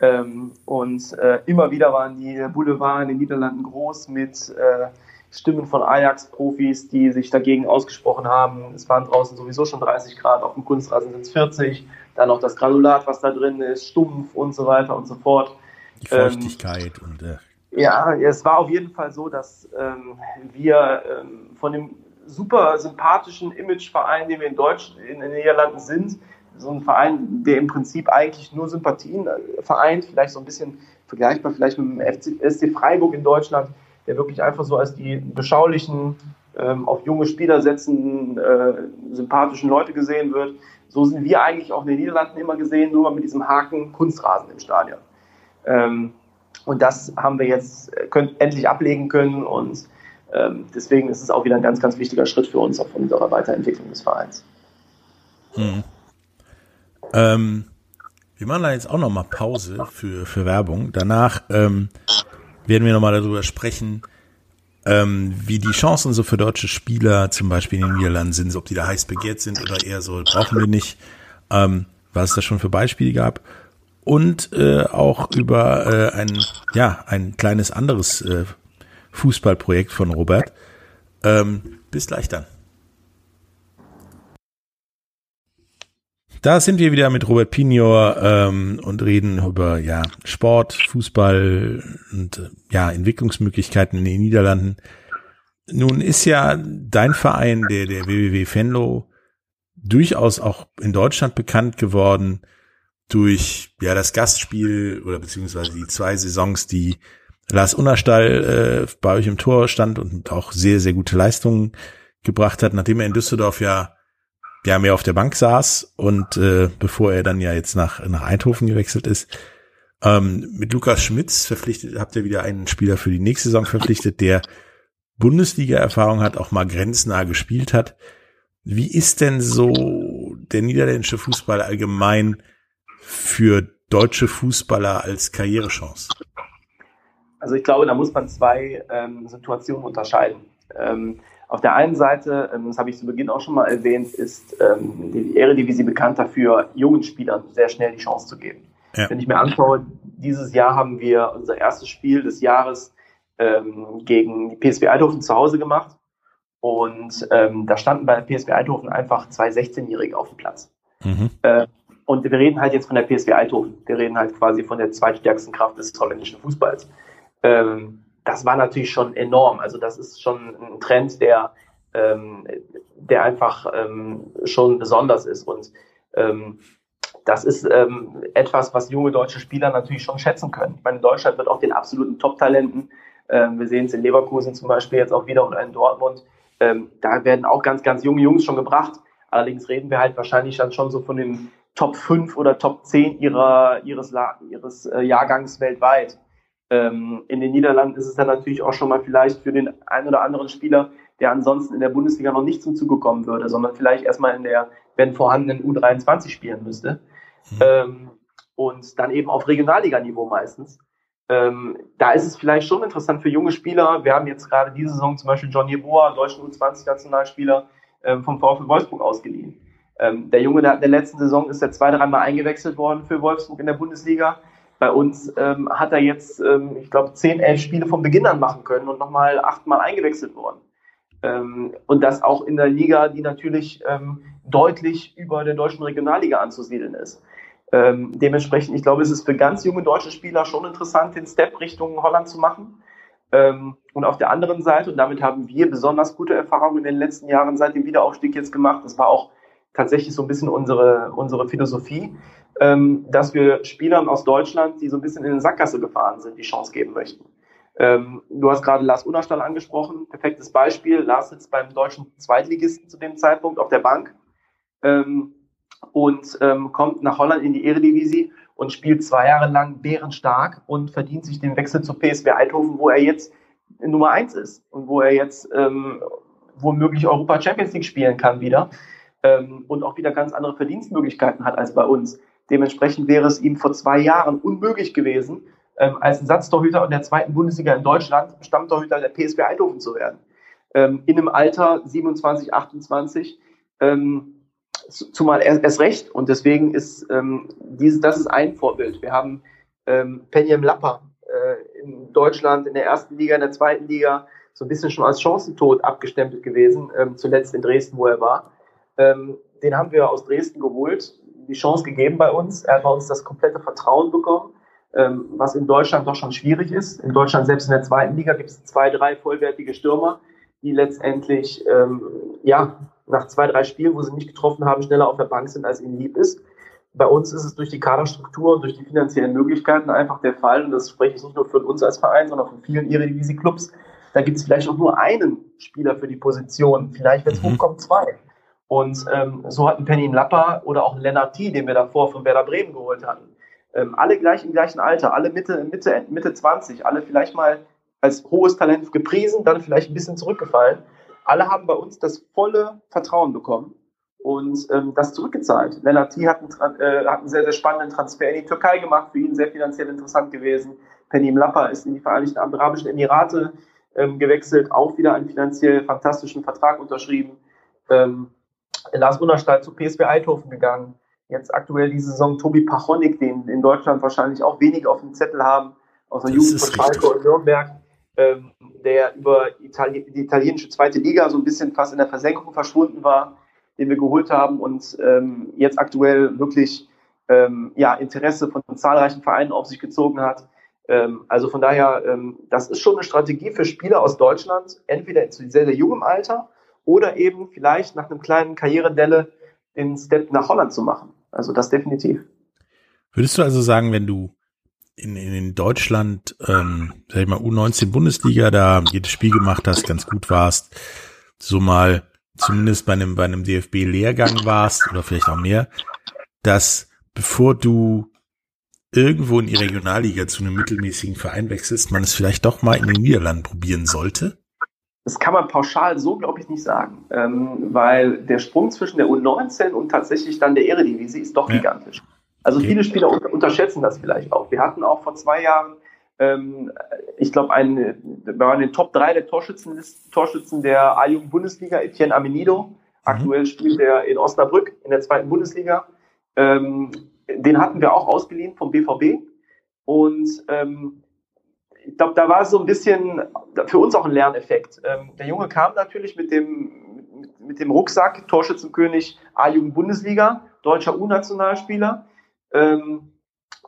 Ähm, und äh, immer wieder waren die Boulevard in den Niederlanden groß mit äh, Stimmen von Ajax-Profis, die sich dagegen ausgesprochen haben. Es waren draußen sowieso schon 30 Grad, auf dem Kunstrasen sind es 40. Dann noch das Granulat, was da drin ist, stumpf und so weiter und so fort. Die Feuchtigkeit ähm, und äh, ja, es war auf jeden Fall so, dass ähm, wir ähm, von dem super sympathischen Imageverein, den wir in Deutsch in den Niederlanden sind, so ein Verein, der im Prinzip eigentlich nur Sympathien äh, vereint, vielleicht so ein bisschen vergleichbar vielleicht mit dem FC, SC Freiburg in Deutschland, der wirklich einfach so als die beschaulichen, ähm, auf junge Spieler setzenden, äh, sympathischen Leute gesehen wird. So sind wir eigentlich auch in den Niederlanden immer gesehen, nur mit diesem Haken Kunstrasen im Stadion. Ähm, und das haben wir jetzt äh, können, endlich ablegen können und ähm, deswegen ist es auch wieder ein ganz, ganz wichtiger Schritt für uns auf unserer Weiterentwicklung des Vereins. Hm. Ähm, wir machen da jetzt auch nochmal Pause für, für Werbung. Danach ähm, werden wir nochmal darüber sprechen, ähm, wie die Chancen so für deutsche Spieler zum Beispiel in den Niederlanden sind, ob die da heiß begehrt sind oder eher so, brauchen wir nicht, ähm, was es da schon für Beispiele gab und äh, auch über äh, ein ja ein kleines anderes äh, Fußballprojekt von Robert. Ähm, bis gleich dann. Da sind wir wieder mit Robert Pinior ähm, und reden über ja Sport, Fußball und äh, ja Entwicklungsmöglichkeiten in den Niederlanden. Nun ist ja dein Verein, der der WWW Venlo, durchaus auch in Deutschland bekannt geworden durch ja das Gastspiel oder beziehungsweise die zwei Saisons, die Lars Unnerstall äh, bei euch im Tor stand und auch sehr, sehr gute Leistungen gebracht hat, nachdem er in Düsseldorf ja ja mehr auf der Bank saß und äh, bevor er dann ja jetzt nach, nach Eindhoven gewechselt ist. Ähm, mit Lukas Schmitz verpflichtet, habt ihr wieder einen Spieler für die nächste Saison verpflichtet, der Bundesliga-Erfahrung hat, auch mal grenznah gespielt hat. Wie ist denn so der niederländische Fußball allgemein für deutsche Fußballer als Karrierechance? Also ich glaube, da muss man zwei ähm, Situationen unterscheiden. Ähm, auf der einen Seite, ähm, das habe ich zu Beginn auch schon mal erwähnt, ist ähm, die Eredivisie bekannt dafür, jungen Spielern sehr schnell die Chance zu geben. Ja. Wenn ich mir anschaue, dieses Jahr haben wir unser erstes Spiel des Jahres ähm, gegen die PSV Eindhoven zu Hause gemacht. Und ähm, da standen bei der PSV Eindhoven einfach zwei 16-Jährige auf dem Platz. Mhm. Äh, und wir reden halt jetzt von der PSV Eindhoven. Wir reden halt quasi von der zweitstärksten Kraft des holländischen Fußballs. Ähm, das war natürlich schon enorm. Also das ist schon ein Trend, der, ähm, der einfach ähm, schon besonders ist. Und ähm, das ist ähm, etwas, was junge deutsche Spieler natürlich schon schätzen können. Ich meine, in Deutschland wird auch den absoluten Top-Talenten, ähm, wir sehen es in Leverkusen zum Beispiel jetzt auch wieder oder in Dortmund, da werden auch ganz, ganz junge Jungs schon gebracht. Allerdings reden wir halt wahrscheinlich dann schon so von dem Top 5 oder Top 10 ihrer, ihres, ihres äh, Jahrgangs weltweit. Ähm, in den Niederlanden ist es dann natürlich auch schon mal vielleicht für den einen oder anderen Spieler, der ansonsten in der Bundesliga noch nicht zum Zuge kommen würde, sondern vielleicht erstmal in der, wenn vorhandenen U23 spielen müsste. Mhm. Ähm, und dann eben auf Regionalliganiveau meistens. Ähm, da ist es vielleicht schon interessant für junge Spieler. Wir haben jetzt gerade diese Saison zum Beispiel John Jeboa, deutschen U20-Nationalspieler, ähm, vom VfL Wolfsburg ausgeliehen. Ähm, der Junge, der in der letzten Saison ist er zwei, dreimal eingewechselt worden für Wolfsburg in der Bundesliga. Bei uns ähm, hat er jetzt, ähm, ich glaube, zehn, elf Spiele von Beginn an machen können und nochmal achtmal eingewechselt worden. Ähm, und das auch in der Liga, die natürlich ähm, deutlich über der deutschen Regionalliga anzusiedeln ist. Ähm, dementsprechend, ich glaube, es ist für ganz junge deutsche Spieler schon interessant, den Step Richtung Holland zu machen. Ähm, und auf der anderen Seite, und damit haben wir besonders gute Erfahrungen in den letzten Jahren seit dem Wiederaufstieg jetzt gemacht, das war auch tatsächlich so ein bisschen unsere, unsere Philosophie, ähm, dass wir Spielern aus Deutschland, die so ein bisschen in den Sackgasse gefahren sind, die Chance geben möchten. Ähm, du hast gerade Lars Unerstall angesprochen, perfektes Beispiel. Lars sitzt beim deutschen Zweitligisten zu dem Zeitpunkt auf der Bank ähm, und ähm, kommt nach Holland in die Eredivisie und spielt zwei Jahre lang bärenstark und verdient sich den Wechsel zu PSW Eindhoven, wo er jetzt Nummer eins ist und wo er jetzt ähm, womöglich Europa Champions League spielen kann wieder ähm, und auch wieder ganz andere Verdienstmöglichkeiten hat als bei uns. Dementsprechend wäre es ihm vor zwei Jahren unmöglich gewesen, ähm, als Ersatztorhüter in der zweiten Bundesliga in Deutschland Stammtorhüter der PSW Eindhoven zu werden. Ähm, in einem Alter 27, 28, ähm, zumal erst, erst recht. Und deswegen ist ähm, dieses, das ist ein Vorbild. Wir haben ähm, Penjem Lapper äh, in Deutschland in der ersten Liga, in der zweiten Liga so ein bisschen schon als Chancentod abgestempelt gewesen, ähm, zuletzt in Dresden, wo er war. Ähm, den haben wir aus Dresden geholt, die Chance gegeben bei uns. Er hat bei uns das komplette Vertrauen bekommen, ähm, was in Deutschland doch schon schwierig ist. In Deutschland, selbst in der zweiten Liga, gibt es zwei, drei vollwertige Stürmer, die letztendlich ähm, ja, nach zwei, drei Spielen, wo sie nicht getroffen haben, schneller auf der Bank sind, als ihnen lieb ist. Bei uns ist es durch die Kaderstruktur und durch die finanziellen Möglichkeiten einfach der Fall, und das spreche ich nicht nur für uns als Verein, sondern von vielen Eredivisie-Clubs, da gibt es vielleicht auch nur einen Spieler für die Position, vielleicht, wenn es mhm. hochkommt, zwei. Und ähm, so hatten Penny Lapper oder auch Lennart T., den wir davor von Werder Bremen geholt hatten. Ähm, alle gleich im gleichen Alter, alle Mitte, Mitte, Mitte 20, alle vielleicht mal als hohes Talent gepriesen, dann vielleicht ein bisschen zurückgefallen. Alle haben bei uns das volle Vertrauen bekommen und ähm, das zurückgezahlt. Lennart T. Hat einen, äh, hat einen sehr, sehr spannenden Transfer in die Türkei gemacht, für ihn sehr finanziell interessant gewesen. Penny Lapper ist in die Vereinigten Arabischen Emirate ähm, gewechselt, auch wieder einen finanziell fantastischen Vertrag unterschrieben. Ähm, Lars Unerstadt zu PSW Eindhoven gegangen. Jetzt aktuell diese Saison Tobi Pachonik, den in Deutschland wahrscheinlich auch wenig auf dem Zettel haben, aus der Jugend von Schalke und Nürnberg, ähm, der über Itali die italienische zweite Liga so ein bisschen fast in der Versenkung verschwunden war, den wir geholt haben und ähm, jetzt aktuell wirklich ähm, ja, Interesse von zahlreichen Vereinen auf sich gezogen hat. Ähm, also von daher, ähm, das ist schon eine Strategie für Spieler aus Deutschland, entweder zu sehr, sehr jungem Alter oder eben vielleicht nach einem kleinen Karrieredelle den Step nach Holland zu machen. Also das definitiv. Würdest du also sagen, wenn du in, in Deutschland, ähm, sag ich mal, U19 Bundesliga, da jedes Spiel gemacht hast, ganz gut warst, so mal zumindest bei einem, bei einem DFB-Lehrgang warst oder vielleicht auch mehr, dass bevor du irgendwo in die Regionalliga zu einem mittelmäßigen Verein wechselst, man es vielleicht doch mal in den Niederlanden probieren sollte? Das kann man pauschal so, glaube ich, nicht sagen, ähm, weil der Sprung zwischen der U19 und tatsächlich dann der Eredivisie ist doch ja. gigantisch. Also okay. viele Spieler unterschätzen das vielleicht auch. Wir hatten auch vor zwei Jahren, ähm, ich glaube, wir waren in den Top 3 der Torschützen, Torschützen der A-Jugend-Bundesliga, Etienne Amenido. Mhm. Aktuell spielt er in Osnabrück in der zweiten Bundesliga. Ähm, den hatten wir auch ausgeliehen vom BVB. Und ähm, ich glaube, da war so ein bisschen für uns auch ein Lerneffekt. Ähm, der Junge kam natürlich mit dem, mit, mit dem Rucksack, Torschützenkönig A-Jugend Bundesliga, deutscher U-Nationalspieler. Ähm,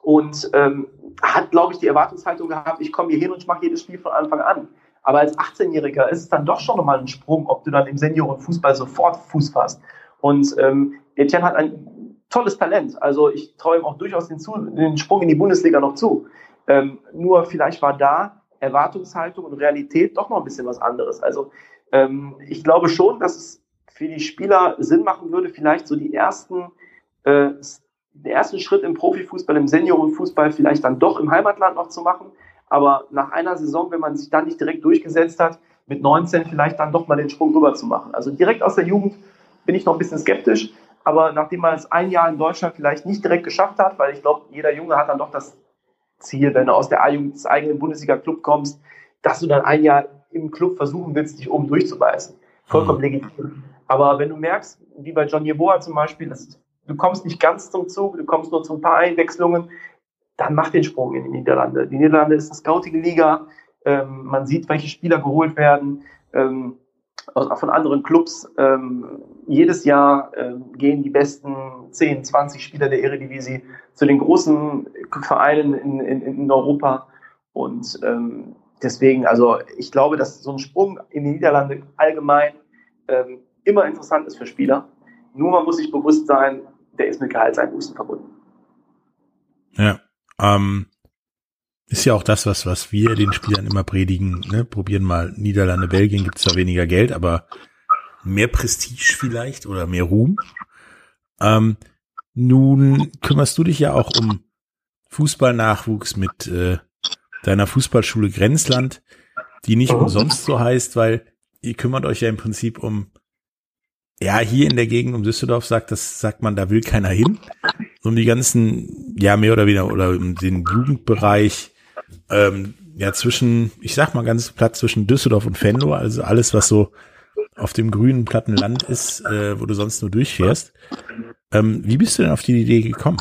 und ähm, hat, glaube ich, die Erwartungshaltung gehabt, ich komme hier hin und ich mache jedes Spiel von Anfang an. Aber als 18-Jähriger ist es dann doch schon nochmal ein Sprung, ob du dann im Seniorenfußball sofort Fuß fasst. Und ähm, Etienne hat ein tolles Talent. Also ich traue ihm auch durchaus den, den Sprung in die Bundesliga noch zu. Ähm, nur vielleicht war da Erwartungshaltung und Realität doch noch ein bisschen was anderes. Also ähm, ich glaube schon, dass es für die Spieler Sinn machen würde, vielleicht so die ersten, äh, den ersten Schritt im Profifußball, im Seniorenfußball vielleicht dann doch im Heimatland noch zu machen. Aber nach einer Saison, wenn man sich dann nicht direkt durchgesetzt hat, mit 19 vielleicht dann doch mal den Sprung rüber zu machen. Also direkt aus der Jugend bin ich noch ein bisschen skeptisch. Aber nachdem man es ein Jahr in Deutschland vielleicht nicht direkt geschafft hat, weil ich glaube, jeder Junge hat dann doch das Ziel, wenn du aus der A-Jugend des eigenen Bundesliga-Club kommst, dass du dann ein Jahr im Club versuchen willst, dich oben durchzubeißen. Vollkommen mhm. legitim. Aber wenn du merkst, wie bei John Yeboah zum Beispiel, dass du kommst nicht ganz zum Zug, du kommst nur zu ein paar Einwechslungen, dann mach den Sprung in die Niederlande. Die Niederlande ist eine scoutige Liga. Ähm, man sieht, welche Spieler geholt werden ähm, von anderen Clubs. Ähm, jedes Jahr ähm, gehen die besten 10, 20 Spieler der Eredivisie zu den großen Vereinen in, in, in Europa. Und ähm, deswegen, also ich glaube, dass so ein Sprung in die Niederlande allgemein ähm, immer interessant ist für Spieler. Nur man muss sich bewusst sein, der ist mit Gehaltseinbußen verbunden. Ja, ähm, ist ja auch das, was, was wir den Spielern immer predigen. Ne? Probieren mal Niederlande, Belgien, gibt es zwar weniger Geld, aber mehr Prestige vielleicht oder mehr Ruhm. Ähm, nun kümmerst du dich ja auch um Fußballnachwuchs mit äh, deiner Fußballschule Grenzland, die nicht oh. umsonst so heißt, weil ihr kümmert euch ja im Prinzip um, ja, hier in der Gegend um Düsseldorf sagt das, sagt man, da will keiner hin. Um die ganzen, ja, mehr oder weniger, oder um den Jugendbereich, ähm, ja, zwischen, ich sag mal ganz platt zwischen Düsseldorf und Venlo, also alles, was so auf dem grünen, platten Land ist, äh, wo du sonst nur durchfährst. Ähm, wie bist du denn auf die Idee gekommen?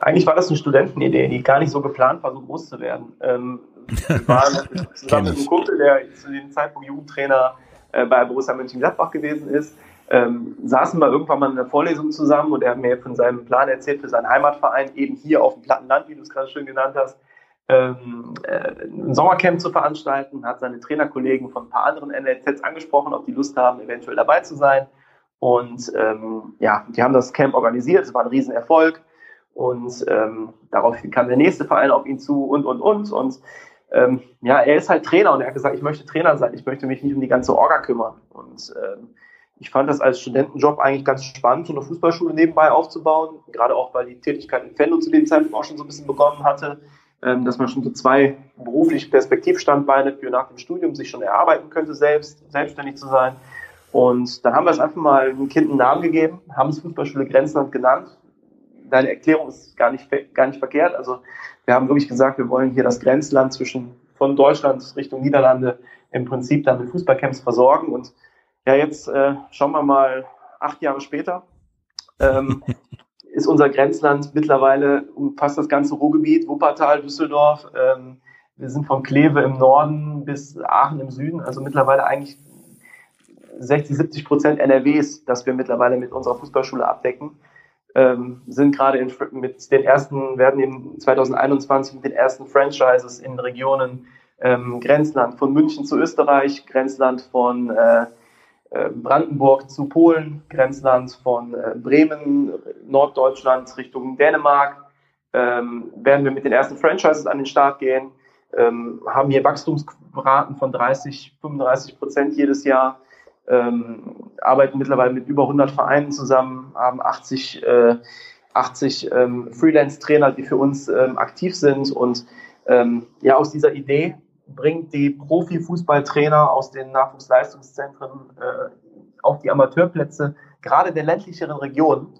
Eigentlich war das eine Studentenidee, die gar nicht so geplant war, so groß zu werden. Ähm, war zusammen mit einem Kumpel, der zu dem Zeitpunkt Jugendtrainer äh, bei Borussia Mönchengladbach gewesen ist, ähm, saßen wir irgendwann mal in der Vorlesung zusammen und er hat mir von seinem Plan erzählt für seinen Heimatverein, eben hier auf dem platten Land, wie du es gerade schön genannt hast, ähm, äh, ein Sommercamp zu veranstalten, hat seine Trainerkollegen von ein paar anderen NLZs angesprochen, ob die Lust haben, eventuell dabei zu sein. Und ähm, ja, die haben das Camp organisiert, es war ein Riesenerfolg. Und ähm, daraufhin kam der nächste Verein auf ihn zu und, und, und. Und ähm, ja, er ist halt Trainer und er hat gesagt, ich möchte Trainer sein, ich möchte mich nicht um die ganze Orga kümmern. Und ähm, ich fand das als Studentenjob eigentlich ganz spannend, so eine Fußballschule nebenbei aufzubauen, gerade auch, weil die Tätigkeit in Fendo zu dem Zeitpunkt auch schon so ein bisschen begonnen hatte, dass man schon so zwei berufliche Perspektivstandbeine für nach dem Studium sich schon erarbeiten könnte, selbst selbstständig zu sein. Und dann haben wir es einfach mal einem Kind einen Namen gegeben, haben es Fußballschule Grenzland genannt. Deine Erklärung ist gar nicht, gar nicht verkehrt. Also wir haben wirklich gesagt, wir wollen hier das Grenzland zwischen von Deutschland Richtung Niederlande im Prinzip dann mit Fußballcamps versorgen. Und ja, jetzt äh, schauen wir mal acht Jahre später. Ähm, ist unser Grenzland mittlerweile umfasst das ganze Ruhrgebiet, Wuppertal, Düsseldorf. Ähm, wir sind von Kleve im Norden bis Aachen im Süden, also mittlerweile eigentlich 60, 70 Prozent NRWs, das wir mittlerweile mit unserer Fußballschule abdecken, ähm, sind gerade in, mit den ersten, werden in 2021 mit den ersten Franchises in Regionen ähm, Grenzland von München zu Österreich, Grenzland von äh Brandenburg zu Polen, Grenzland von äh, Bremen, Norddeutschland Richtung Dänemark, ähm, werden wir mit den ersten Franchises an den Start gehen, ähm, haben hier Wachstumsraten von 30, 35 Prozent jedes Jahr. Ähm, arbeiten mittlerweile mit über 100 Vereinen zusammen, haben 80, äh, 80 ähm, Freelance-Trainer, die für uns ähm, aktiv sind. Und ähm, ja, aus dieser Idee bringt die Profifußballtrainer aus den Nachwuchsleistungszentren äh, auf die Amateurplätze, gerade der ländlicheren Regionen.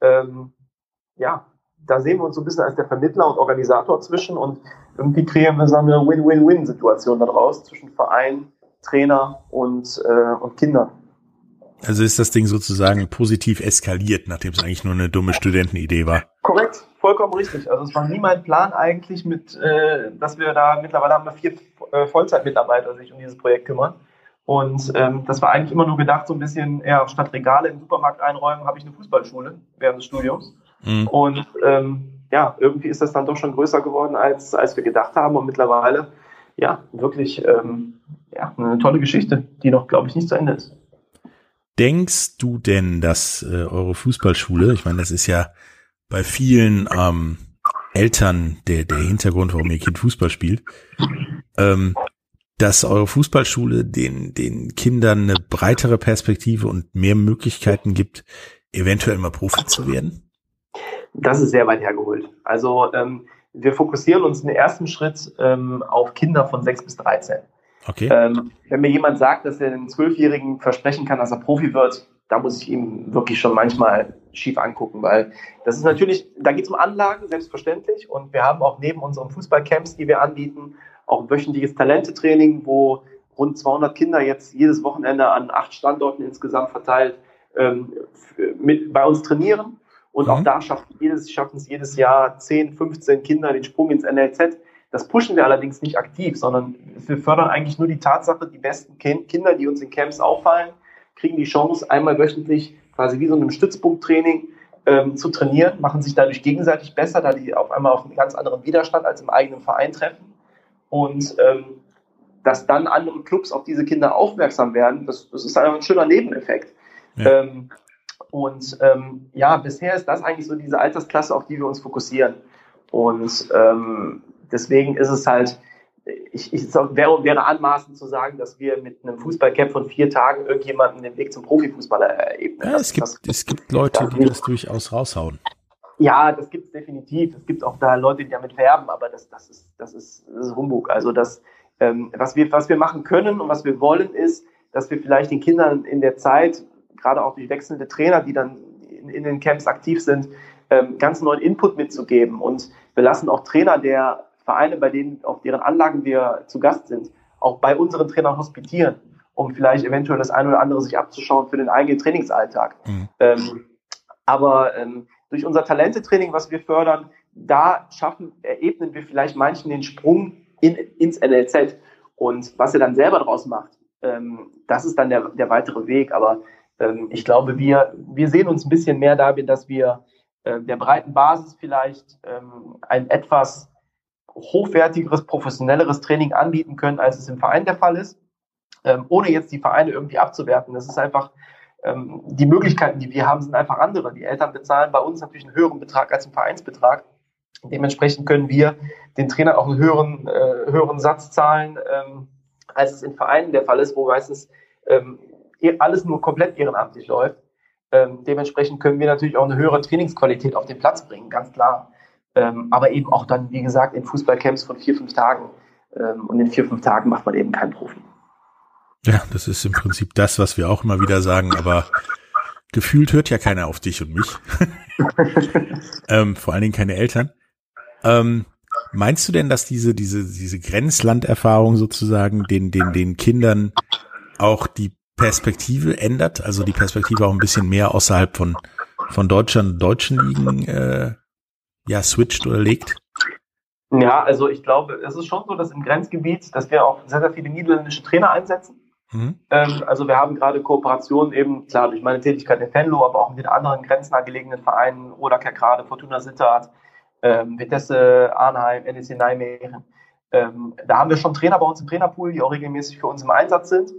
Ähm, ja, da sehen wir uns so ein bisschen als der Vermittler und Organisator zwischen und irgendwie kreieren wir so eine Win-Win-Win-Situation daraus zwischen Verein, Trainer und, äh, und Kindern. Also ist das Ding sozusagen positiv eskaliert, nachdem es eigentlich nur eine dumme Studentenidee war. Korrekt, vollkommen richtig. Also es war nie mein Plan eigentlich mit, äh, dass wir da mittlerweile haben wir vier äh, Vollzeitmitarbeiter, die sich um dieses Projekt kümmern. Und ähm, das war eigentlich immer nur gedacht, so ein bisschen, ja, statt Regale im Supermarkt einräumen, habe ich eine Fußballschule während des Studiums. Mhm. Und ähm, ja, irgendwie ist das dann doch schon größer geworden, als, als wir gedacht haben. Und mittlerweile ja, wirklich ähm, ja, eine tolle Geschichte, die noch, glaube ich, nicht zu Ende ist. Denkst du denn, dass äh, eure Fußballschule, ich meine, das ist ja bei vielen ähm, Eltern der, der Hintergrund, warum ihr Kind Fußball spielt, ähm, dass eure Fußballschule den, den Kindern eine breitere Perspektive und mehr Möglichkeiten gibt, eventuell mal Profi zu werden? Das ist sehr weit hergeholt. Also ähm, wir fokussieren uns im ersten Schritt ähm, auf Kinder von 6 bis 13. Okay. Ähm, wenn mir jemand sagt, dass er einen Zwölfjährigen versprechen kann, dass er Profi wird, da muss ich ihm wirklich schon manchmal schief angucken, weil das ist natürlich, da geht es um Anlagen, selbstverständlich. Und wir haben auch neben unseren Fußballcamps, die wir anbieten, auch wöchentliches Talentetraining, wo rund 200 Kinder jetzt jedes Wochenende an acht Standorten insgesamt verteilt ähm, mit bei uns trainieren. Und mhm. auch da schaffen, jedes, schaffen es jedes Jahr 10, 15 Kinder den Sprung ins NLZ. Das pushen wir allerdings nicht aktiv, sondern wir fördern eigentlich nur die Tatsache, die besten Kinder, die uns in Camps auffallen, kriegen die Chance, einmal wöchentlich quasi wie so einem Stützpunkttraining ähm, zu trainieren, machen sich dadurch gegenseitig besser, da die auf einmal auf einen ganz anderen Widerstand als im eigenen Verein treffen. Und ähm, dass dann andere Clubs auf diese Kinder aufmerksam werden, das, das ist einfach ein schöner Nebeneffekt. Ja. Ähm, und ähm, ja, bisher ist das eigentlich so diese Altersklasse, auf die wir uns fokussieren. Und ähm, deswegen ist es halt, ich, ich wäre, wäre anmaßend zu sagen, dass wir mit einem Fußballcamp von vier Tagen irgendjemanden den Weg zum Profifußballer ebnen. Ja, es, gibt, das, es gibt Leute, die das durchaus raushauen. Ja, das gibt es definitiv. Es gibt auch da Leute, die damit werben, aber das, das, ist, das, ist, das ist Humbug. Also das, ähm, was, wir, was wir machen können und was wir wollen, ist, dass wir vielleicht den Kindern in der Zeit, gerade auch durch wechselnde Trainer, die dann in, in den Camps aktiv sind, ähm, ganz neuen Input mitzugeben. Und wir lassen auch Trainer der Vereine, bei denen, auf deren Anlagen wir zu Gast sind, auch bei unseren Trainern hospitieren, um vielleicht eventuell das eine oder andere sich abzuschauen für den eigenen Trainingsalltag. Mhm. Ähm, aber ähm, durch unser Talentetraining, was wir fördern, da schaffen, ebnen wir vielleicht manchen den Sprung in, ins NLZ. Und was er dann selber draus macht, ähm, das ist dann der, der weitere Weg. Aber ähm, ich glaube, wir, wir sehen uns ein bisschen mehr darin, dass wir äh, der breiten Basis vielleicht ähm, ein etwas hochwertigeres, professionelleres Training anbieten können, als es im Verein der Fall ist, ähm, ohne jetzt die Vereine irgendwie abzuwerten. Das ist einfach, ähm, die Möglichkeiten, die wir haben, sind einfach andere. Die Eltern bezahlen bei uns natürlich einen höheren Betrag als im Vereinsbetrag. Dementsprechend können wir den Trainer auch einen höheren, äh, höheren Satz zahlen, ähm, als es in Vereinen der Fall ist, wo meistens ähm, eh alles nur komplett ehrenamtlich läuft. Ähm, dementsprechend können wir natürlich auch eine höhere Trainingsqualität auf den Platz bringen, ganz klar. Ähm, aber eben auch dann, wie gesagt, in Fußballcamps von vier, fünf Tagen. Ähm, und in vier, fünf Tagen macht man eben keinen Profi. Ja, das ist im Prinzip das, was wir auch immer wieder sagen, aber gefühlt hört ja keiner auf dich und mich. ähm, vor allen Dingen keine Eltern. Ähm, meinst du denn, dass diese, diese, diese Grenzlanderfahrung sozusagen den, den, den Kindern auch die Perspektive ändert? Also die Perspektive auch ein bisschen mehr außerhalb von, von Deutschland, deutschen Ligen äh, ja, switcht oder legt? Ja, also ich glaube, es ist schon so, dass im Grenzgebiet, dass wir auch sehr, sehr viele niederländische Trainer einsetzen. Mhm. Ähm, also wir haben gerade Kooperationen eben, klar, durch meine Tätigkeit in Venlo, aber auch mit den anderen grenznah gelegenen Vereinen, oder gerade Fortuna Sittard, ähm, Vitesse, Arnheim, NEC Nijmegen. Ähm, da haben wir schon Trainer bei uns im Trainerpool, die auch regelmäßig für uns im Einsatz sind.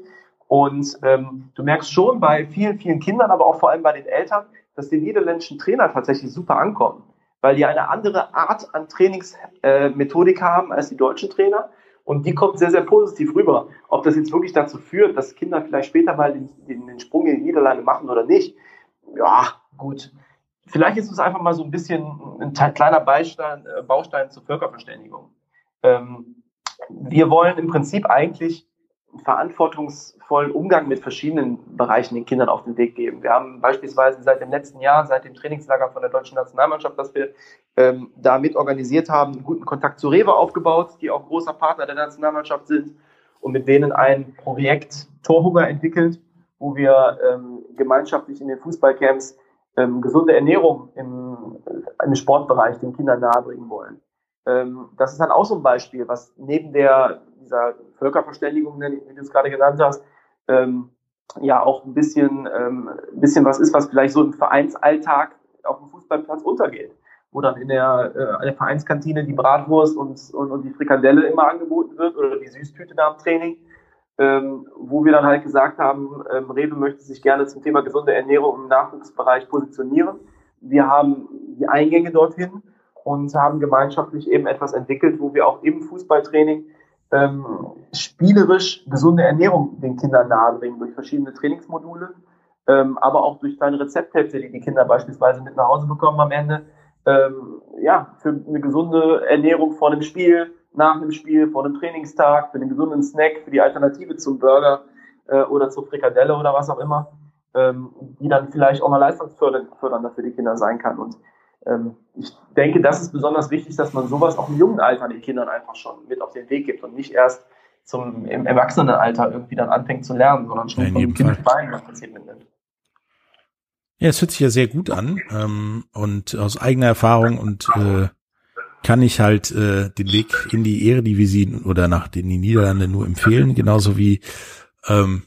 Und ähm, du merkst schon bei vielen, vielen Kindern, aber auch vor allem bei den Eltern, dass die niederländischen Trainer tatsächlich super ankommen weil die eine andere Art an Trainingsmethodik äh, haben als die deutschen Trainer. Und die kommt sehr, sehr positiv rüber. Ob das jetzt wirklich dazu führt, dass Kinder vielleicht später mal den, den, den Sprung in die Niederlande machen oder nicht, ja, gut. Vielleicht ist es einfach mal so ein bisschen ein kleiner Baustein, äh, Baustein zur Völkerverständigung. Ähm, wir wollen im Prinzip eigentlich verantwortungsvollen Umgang mit verschiedenen Bereichen den Kindern auf den Weg geben. Wir haben beispielsweise seit dem letzten Jahr, seit dem Trainingslager von der deutschen Nationalmannschaft, das wir ähm, da mit organisiert haben, einen guten Kontakt zu Rewe aufgebaut, die auch großer Partner der Nationalmannschaft sind und mit denen ein Projekt Torhunger entwickelt, wo wir ähm, gemeinschaftlich in den Fußballcamps ähm, gesunde Ernährung im, im Sportbereich den Kindern nahebringen wollen. Ähm, das ist dann auch so ein Beispiel, was neben der dieser Völkerverständigung, wie du es gerade genannt hast, ähm, ja auch ein bisschen, ähm, ein bisschen was ist, was vielleicht so im Vereinsalltag auf dem Fußballplatz untergeht, wo dann in der, äh, der Vereinskantine die Bratwurst und, und, und die Frikadelle immer angeboten wird oder die Süßtüte nach dem Training, ähm, wo wir dann halt gesagt haben, ähm, Rewe möchte sich gerne zum Thema gesunde Ernährung im Nachwuchsbereich positionieren. Wir haben die Eingänge dorthin und haben gemeinschaftlich eben etwas entwickelt, wo wir auch im Fußballtraining ähm, spielerisch gesunde Ernährung den Kindern nahebringen durch verschiedene Trainingsmodule, ähm, aber auch durch kleine Rezepthefte, die die Kinder beispielsweise mit nach Hause bekommen am Ende. Ähm, ja, für eine gesunde Ernährung vor einem Spiel, nach einem Spiel, vor einem Trainingstag, für den gesunden Snack, für die Alternative zum Burger äh, oder zur Frikadelle oder was auch immer. ähm, die dann vielleicht auch mal leistungsfördernder für die Kinder sein kann. Und ich denke, das ist besonders wichtig, dass man sowas auch im jungen Alter den Kindern einfach schon mit auf den Weg gibt und nicht erst zum im Erwachsenenalter irgendwie dann anfängt zu lernen, sondern schon von Kind Bein im Prinzip mitnimmt. Ja, es hört sich ja sehr gut an ähm, und aus eigener Erfahrung und äh, kann ich halt äh, den Weg in die Eredivisie oder nach den Niederlande nur empfehlen, genauso wie ähm,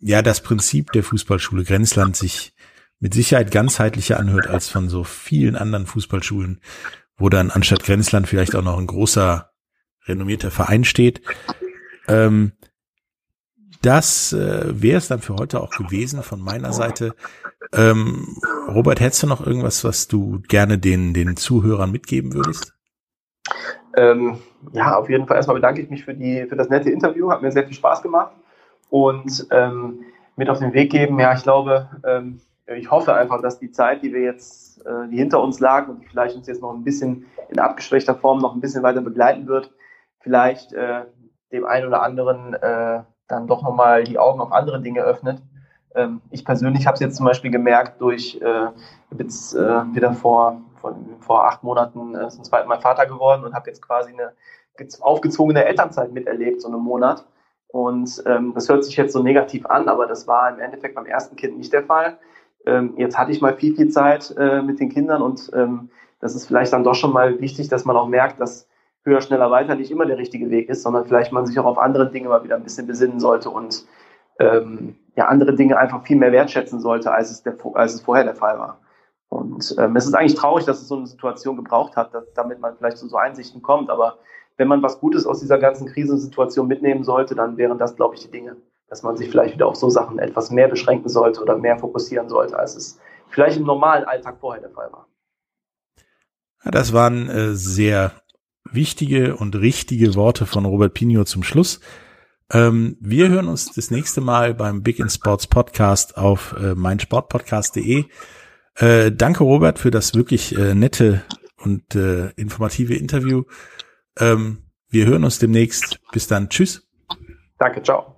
ja das Prinzip der Fußballschule Grenzland sich mit Sicherheit ganzheitlicher anhört als von so vielen anderen Fußballschulen, wo dann anstatt Grenzland vielleicht auch noch ein großer renommierter Verein steht. Ähm, das äh, wäre es dann für heute auch gewesen von meiner Seite. Ähm, Robert, hättest du noch irgendwas, was du gerne den, den Zuhörern mitgeben würdest? Ähm, ja, auf jeden Fall erstmal bedanke ich mich für, die, für das nette Interview. Hat mir sehr viel Spaß gemacht. Und ähm, mit auf den Weg geben, ja, ich glaube, ähm, ich hoffe einfach, dass die Zeit, die wir jetzt, äh, die hinter uns lag und die vielleicht uns jetzt noch ein bisschen in abgeschwächter Form noch ein bisschen weiter begleiten wird, vielleicht äh, dem einen oder anderen äh, dann doch nochmal die Augen auf andere Dinge öffnet. Ähm, ich persönlich habe es jetzt zum Beispiel gemerkt durch, äh, jetzt äh, wieder vor, von, vor acht Monaten äh, zum zweiten Mal Vater geworden und habe jetzt quasi eine aufgezwungene Elternzeit miterlebt, so einen Monat. Und ähm, das hört sich jetzt so negativ an, aber das war im Endeffekt beim ersten Kind nicht der Fall. Ähm, jetzt hatte ich mal viel, viel Zeit äh, mit den Kindern und ähm, das ist vielleicht dann doch schon mal wichtig, dass man auch merkt, dass höher, schneller, weiter nicht immer der richtige Weg ist, sondern vielleicht man sich auch auf andere Dinge mal wieder ein bisschen besinnen sollte und ähm, ja, andere Dinge einfach viel mehr wertschätzen sollte, als es, der, als es vorher der Fall war. Und ähm, es ist eigentlich traurig, dass es so eine Situation gebraucht hat, dass, damit man vielleicht zu so Einsichten kommt. Aber wenn man was Gutes aus dieser ganzen Krisensituation mitnehmen sollte, dann wären das, glaube ich, die Dinge, dass man sich vielleicht wieder auf so Sachen etwas mehr beschränken sollte oder mehr fokussieren sollte, als es vielleicht im normalen Alltag vorher der Fall war. Das waren äh, sehr wichtige und richtige Worte von Robert Pino zum Schluss. Ähm, wir hören uns das nächste Mal beim Big in Sports Podcast auf äh, meinsportpodcast.de. Äh, danke Robert für das wirklich äh, nette und äh, informative Interview. Ähm, wir hören uns demnächst. Bis dann. Tschüss. Danke. Ciao.